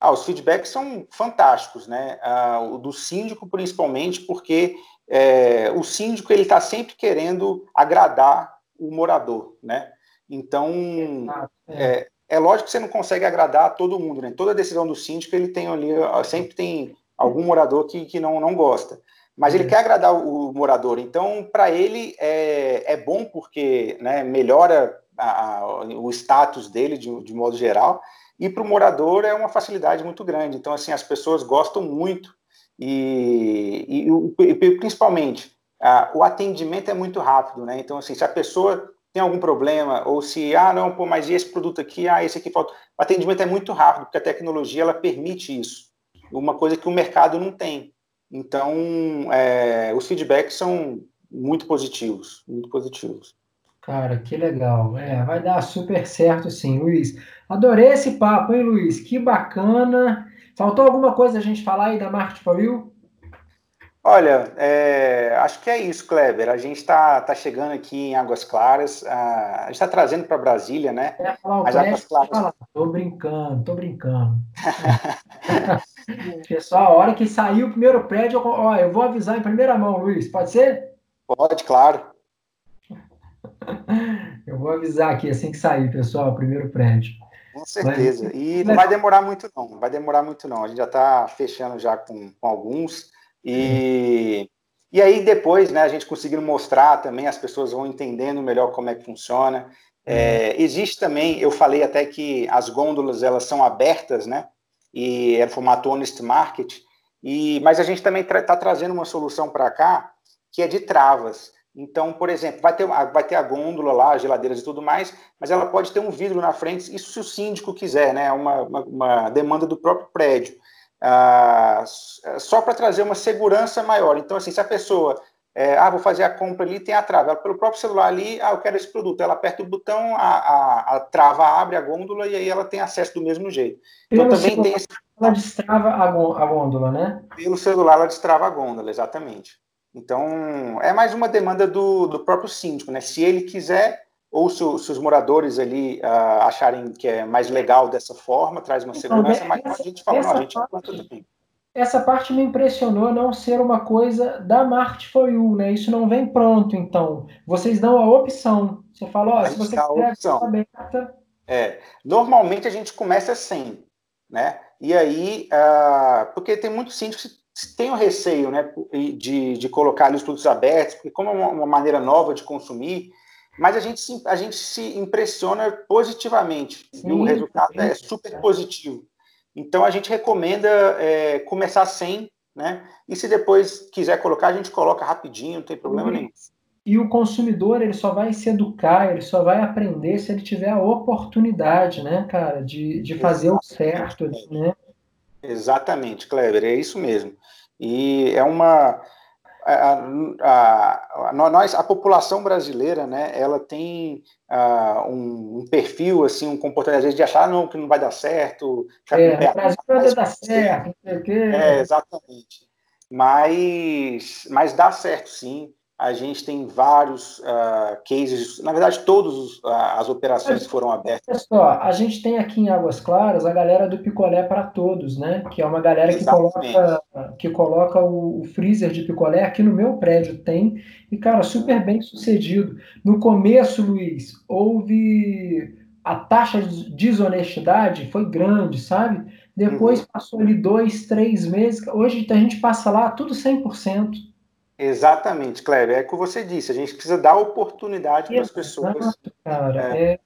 Ah, os feedbacks são fantásticos, né? Ah, o do síndico, principalmente, porque é, o síndico ele está sempre querendo agradar o morador, né? Então, é. É, é, lógico que você não consegue agradar todo mundo, né? Toda decisão do síndico ele tem ali, sempre tem algum morador que, que não, não gosta mas ele é. quer agradar o morador. Então, para ele é, é bom porque né, melhora a, a, o status dele de, de modo geral. E para o morador é uma facilidade muito grande. Então, assim, as pessoas gostam muito e, e, e principalmente a, o atendimento é muito rápido, né? Então, assim, se a pessoa tem algum problema ou se ah não, pô, mas esse produto aqui, ah, esse aqui falta, o atendimento é muito rápido porque a tecnologia ela permite isso. Uma coisa que o mercado não tem. Então, é, os feedbacks são muito positivos, muito positivos. Cara, que legal. É, vai dar super certo sim, Luiz. Adorei esse papo, hein, Luiz? Que bacana. Faltou alguma coisa a gente falar aí da Market for You? Olha, é, acho que é isso, Kleber. A gente está tá chegando aqui em Águas Claras. A, gente está trazendo para Brasília, né? É, falar As Águas Claras. Tô brincando, tô brincando. Pessoal, a hora que sair o primeiro prédio, ó, eu vou avisar em primeira mão, Luiz. Pode ser? Pode, claro. Eu vou avisar aqui assim que sair, pessoal, primeiro prédio. Com certeza. Mas... E não vai demorar muito, não. Não vai demorar muito, não. A gente já está fechando já com, com alguns. E, e aí, depois, né, a gente conseguindo mostrar também, as pessoas vão entendendo melhor como é que funciona. É, existe também, eu falei até que as gôndolas elas são abertas, né? E é formato honest market. E, mas a gente também está tra trazendo uma solução para cá que é de travas. Então, por exemplo, vai ter, vai ter a gôndola lá, geladeiras e tudo mais, mas ela pode ter um vidro na frente, isso se o síndico quiser, né? Uma, uma, uma demanda do próprio prédio. Ah, só para trazer uma segurança maior. Então, assim, se a pessoa é, ah, vou fazer a compra ali, tem a trava. Ela, pelo próprio celular ali, ah, eu quero esse produto. Ela aperta o botão, a, a, a trava abre a gôndola e aí ela tem acesso do mesmo jeito. Então pelo também tem esse... Ela destrava a, gôndola, né? Pelo celular ela destrava a gôndola, exatamente. Então, é mais uma demanda do, do próprio síndico, né? Se ele quiser, ou se, se os moradores ali uh, acharem que é mais legal dessa forma, traz uma então, segurança, mas a gente fala, não, a gente parte. Essa parte me impressionou não ser uma coisa da Market for You, né? Isso não vem pronto, então. Vocês dão a opção. Você fala, ó, se você quiser a opção. aberta... É, normalmente a gente começa sem, né? E aí, uh, porque tem muitos síndicos tem o receio né, de, de colocar ali os produtos abertos, porque como é uma, uma maneira nova de consumir, mas a gente se, a gente se impressiona positivamente, sim, e o resultado sim. é super positivo. Então a gente recomenda é, começar sem, né? E se depois quiser colocar, a gente coloca rapidinho, não tem problema nenhum. E o consumidor ele só vai se educar, ele só vai aprender se ele tiver a oportunidade, né, cara, de, de fazer Exatamente. o certo, né? Exatamente, Kleber, é isso mesmo. E é uma. A, a, a, nós, a população brasileira, né, ela tem uh, um, um, perfil, assim, um comportamento, às vezes, de achar, ah, não, que não vai dar certo. É, o Brasil vai dar certo, não sei o quê. É, exatamente. Mas, mas dá certo, sim a gente tem vários uh, cases, na verdade, todas uh, as operações foram abertas. Só, a gente tem aqui em Águas Claras a galera do picolé para todos, né? Que é uma galera que coloca, que coloca o, o, freezer de picolé aqui no meu prédio tem, e, cara, super bem sucedido. No começo, Luiz, houve a taxa de desonestidade foi grande, sabe? Depois uhum. passou ali dois, três meses. Hoje a gente passa lá tudo 100%. Exatamente, Cléber. É o que você disse. A gente precisa dar oportunidade para as pessoas cara, é, é...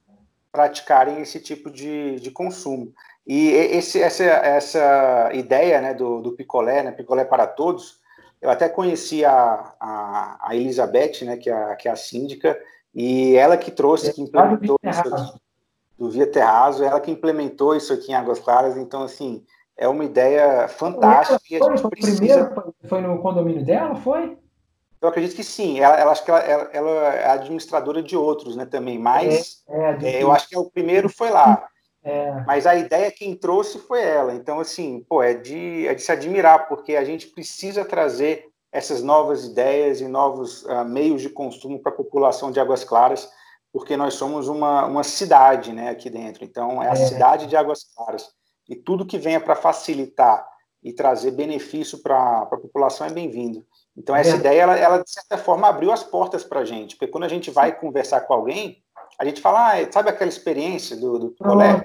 praticarem esse tipo de, de consumo. E esse, essa, essa ideia né, do, do picolé, né, picolé para todos, eu até conheci a, a, a Elizabeth, né, que, é a, que é a síndica, e ela que trouxe, que implementou isso aqui, do Via Terrazo, ela que implementou isso aqui em Águas Claras, então, assim, é uma ideia fantástica. Foi, foi, precisa... primeiro, foi no condomínio dela, foi? Eu acredito que sim. Ela, ela acho que ela, ela, é administradora de outros, né, também. Mas é, é, é, eu acho que é o primeiro foi lá. É. Mas a ideia quem trouxe foi ela. Então, assim, pô, é de, é de se admirar, porque a gente precisa trazer essas novas ideias e novos uh, meios de consumo para a população de Águas Claras, porque nós somos uma, uma cidade, né, aqui dentro. Então, é a é. cidade de Águas Claras e tudo que venha para facilitar e trazer benefício para a população é bem-vindo. Então, essa é. ideia, ela, ela, de certa forma, abriu as portas para a gente, porque quando a gente vai conversar com alguém, a gente fala, ah, sabe aquela experiência do, do colégio?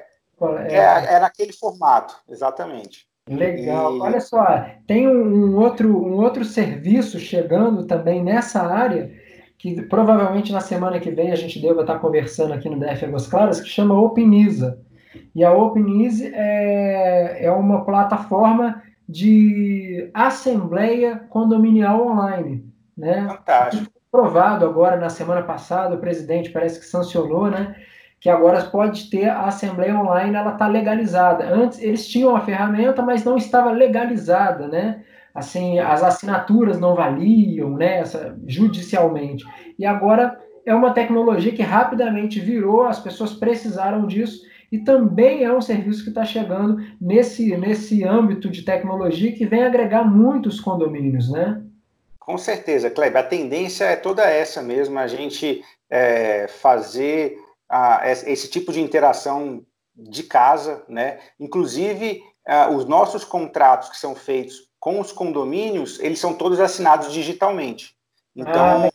É, é, é naquele formato, exatamente. Legal. E... Olha só, tem um outro, um outro serviço chegando também nessa área, que provavelmente na semana que vem a gente deva estar conversando aqui no DF Águas Claras, que chama Opiniza. E a OpenEase é, é uma plataforma de assembleia condominial online. Né? Fantástico. Aprovado agora na semana passada, o presidente parece que sancionou, né? Que agora pode ter a assembleia online, ela está legalizada. Antes eles tinham a ferramenta, mas não estava legalizada, né? Assim, as assinaturas não valiam, né? Essa, judicialmente. E agora é uma tecnologia que rapidamente virou, as pessoas precisaram disso e também é um serviço que está chegando nesse, nesse âmbito de tecnologia que vem agregar muitos condomínios, né? Com certeza, Kleber. A tendência é toda essa mesmo, a gente é, fazer a, esse tipo de interação de casa, né? Inclusive, a, os nossos contratos que são feitos com os condomínios, eles são todos assinados digitalmente. Então, ah,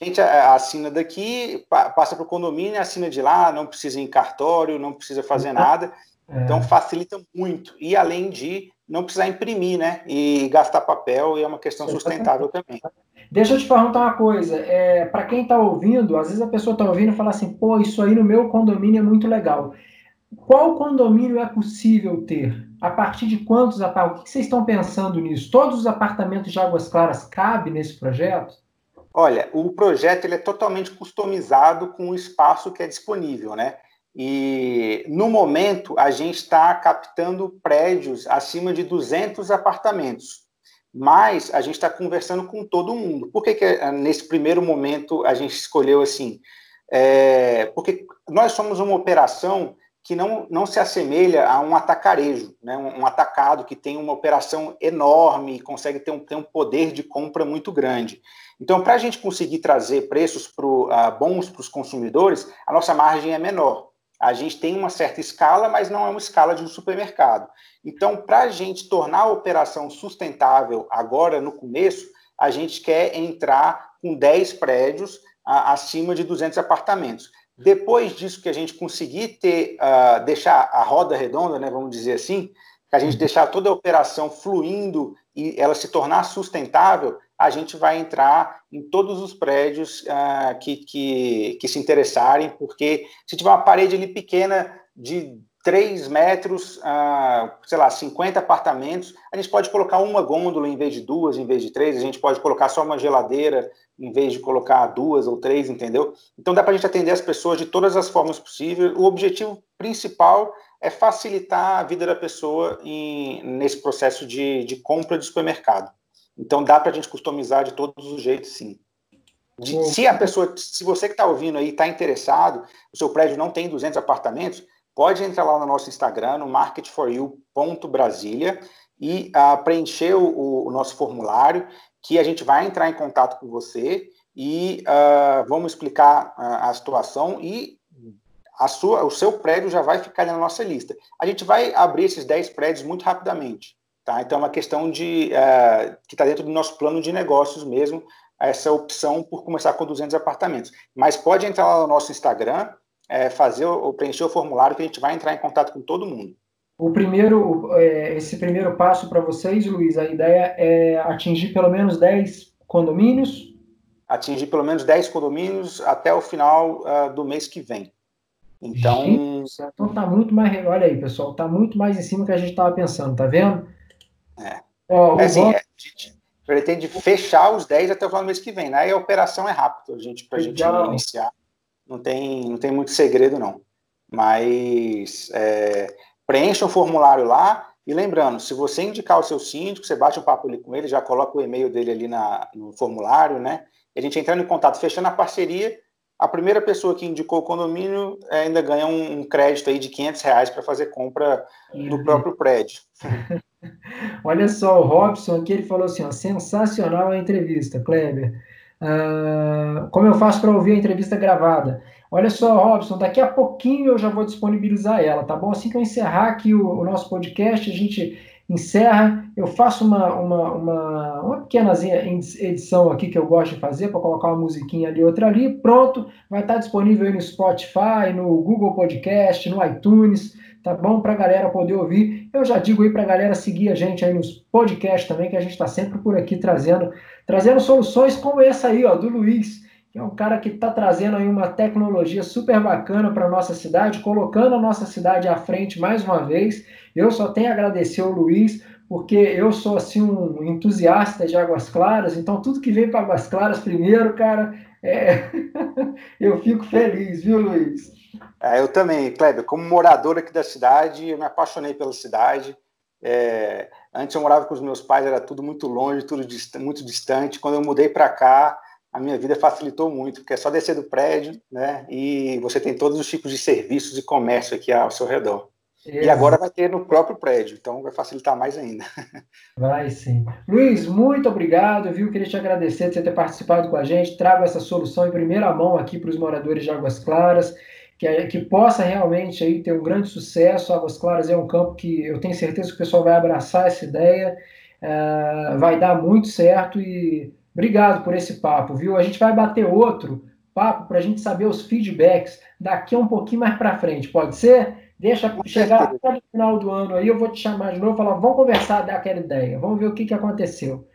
A gente assina daqui, passa para o condomínio, assina de lá, não precisa ir em cartório, não precisa fazer nada. É. Então facilita muito. E além de não precisar imprimir, né? E gastar papel, e é uma questão sustentável também. Deixa eu te perguntar uma coisa. É, para quem está ouvindo, às vezes a pessoa está ouvindo e fala assim, pô, isso aí no meu condomínio é muito legal. Qual condomínio é possível ter? A partir de quantos apartamentos? O que vocês estão pensando nisso? Todos os apartamentos de Águas Claras cabem nesse projeto? Olha, o projeto ele é totalmente customizado com o espaço que é disponível, né? E no momento a gente está captando prédios acima de 200 apartamentos, mas a gente está conversando com todo mundo. Por que, que eh, nesse primeiro momento a gente escolheu assim? É, porque nós somos uma operação que não, não se assemelha a um atacarejo, né? um, um atacado que tem uma operação enorme e consegue ter um, ter um poder de compra muito grande. Então, para a gente conseguir trazer preços pro, uh, bons para os consumidores, a nossa margem é menor. A gente tem uma certa escala, mas não é uma escala de um supermercado. Então, para a gente tornar a operação sustentável agora, no começo, a gente quer entrar com 10 prédios uh, acima de 200 apartamentos. Depois disso que a gente conseguir ter, uh, deixar a roda redonda, né, vamos dizer assim, que a gente uhum. deixar toda a operação fluindo e ela se tornar sustentável, a gente vai entrar em todos os prédios uh, que, que, que se interessarem, porque se tiver uma parede ali pequena de 3 metros, uh, sei lá, 50 apartamentos, a gente pode colocar uma gôndola em vez de duas, em vez de três, a gente pode colocar só uma geladeira em vez de colocar duas ou três, entendeu? Então dá para a gente atender as pessoas de todas as formas possíveis. O objetivo principal é facilitar a vida da pessoa em, nesse processo de, de compra de supermercado. Então dá para a gente customizar de todos os jeitos, sim. De, se a pessoa, se você que está ouvindo aí está interessado, o seu prédio não tem 200 apartamentos, pode entrar lá no nosso Instagram, no marketforyou.brasilia e uh, preencher o, o, nosso formulário, que a gente vai entrar em contato com você e uh, vamos explicar uh, a situação e a sua, o seu prédio já vai ficar na nossa lista. A gente vai abrir esses 10 prédios muito rapidamente. Tá? Então, é uma questão de que está dentro do nosso plano de negócios mesmo, essa opção por começar com 200 apartamentos. Mas pode entrar lá no nosso Instagram, é, fazer ou preencher o formulário que a gente vai entrar em contato com todo mundo. O primeiro, é, esse primeiro passo para vocês, Luiz, a ideia é atingir pelo menos 10 condomínios? Atingir pelo menos 10 condomínios até o final uh, do mês que vem. Então. Gente, então tá muito mais. Olha aí, pessoal, tá muito mais em cima do que a gente estava pensando, tá vendo? É. Ó, é assim, é, a gente pretende fechar os 10 até o final do mês que vem, né? Aí a operação é rápida, a gente, para a gente iniciar não tem, não tem muito segredo, não. Mas é, preencha o formulário lá e lembrando, se você indicar o seu síndico, você bate um papo ali com ele, já coloca o e-mail dele ali na, no formulário, né? E a gente entrando em contato, fechando a parceria, a primeira pessoa que indicou o condomínio é, ainda ganha um, um crédito aí de 500 reais para fazer compra no uhum. próprio prédio. Olha só, o Robson aqui ele falou assim: ó, sensacional a entrevista, Kleber. Uh, como eu faço para ouvir a entrevista gravada? Olha só, Robson, daqui a pouquinho eu já vou disponibilizar ela, tá bom? Assim que eu encerrar aqui o, o nosso podcast, a gente encerra. Eu faço uma, uma, uma, uma pequena edição aqui que eu gosto de fazer para colocar uma musiquinha ali, outra ali. Pronto, vai estar disponível aí no Spotify, no Google Podcast, no iTunes tá bom? Para a galera poder ouvir. Eu já digo aí para a galera seguir a gente aí nos podcasts também, que a gente está sempre por aqui trazendo, trazendo soluções como essa aí, ó, do Luiz, que é um cara que está trazendo aí uma tecnologia super bacana para nossa cidade, colocando a nossa cidade à frente mais uma vez. Eu só tenho a agradecer ao Luiz, porque eu sou assim um entusiasta de Águas Claras, então tudo que vem para Águas Claras primeiro, cara, é... eu fico feliz, viu, Luiz? É, eu também, Kleber, como morador aqui da cidade, eu me apaixonei pela cidade. É, antes eu morava com os meus pais, era tudo muito longe, tudo dist muito distante. Quando eu mudei para cá, a minha vida facilitou muito, porque é só descer do prédio, né? E você tem todos os tipos de serviços e comércio aqui ao seu redor. Exato. E agora vai ter no próprio prédio, então vai facilitar mais ainda. Vai sim. Luiz, muito obrigado, viu? Queria te agradecer de você ter participado com a gente. Trago essa solução em primeira mão aqui para os moradores de Águas Claras que, que possa realmente aí ter um grande sucesso. Águas Claras é um campo que eu tenho certeza que o pessoal vai abraçar essa ideia, uh, vai dar muito certo e Obrigado por esse papo, viu? A gente vai bater outro papo para a gente saber os feedbacks daqui a um pouquinho mais para frente, pode ser? Deixa chegar até o final do ano aí, eu vou te chamar de novo e falar, vamos conversar, dar aquela ideia, vamos ver o que, que aconteceu.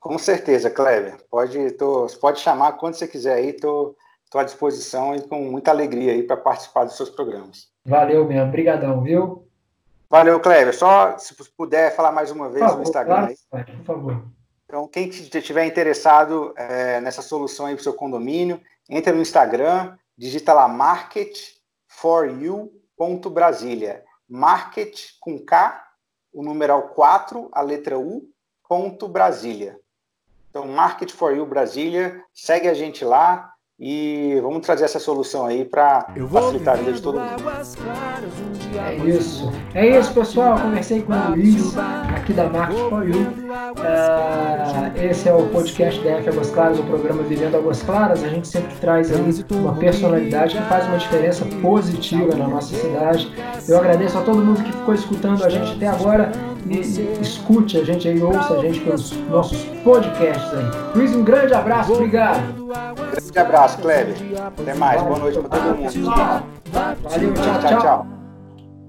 Com certeza, Kleber. Pode, tô, pode chamar quando você quiser aí, estou à disposição e com muita alegria aí para participar dos seus programas. Valeu mesmo, brigadão, viu? Valeu, Kleber. Só se puder falar mais uma vez favor, no Instagram claro, aí. Por favor. Então, quem estiver interessado é, nessa solução aí para o seu condomínio, entra no Instagram, digita lá market for you Brasília. Market com K, o numeral 4, a letra U, ponto Brasília. Então, Market for You Brasília, segue a gente lá, e vamos trazer essa solução aí para facilitar a vida de todo mundo. É isso. É isso, pessoal. Conversei com o Luiz, aqui da Marcos For You. Uh, esse é o podcast da F Águas Claras, o programa Vivendo Águas Claras. A gente sempre traz aí uma personalidade que faz uma diferença positiva na nossa cidade. Eu agradeço a todo mundo que ficou escutando a gente até agora escute a gente aí, ouça a gente pelos nossos podcasts aí. Luiz, um grande abraço, obrigado. Grande abraço, Kleber. Até mais. Boa noite para todo mundo. Valeu, tchau, tchau. tchau.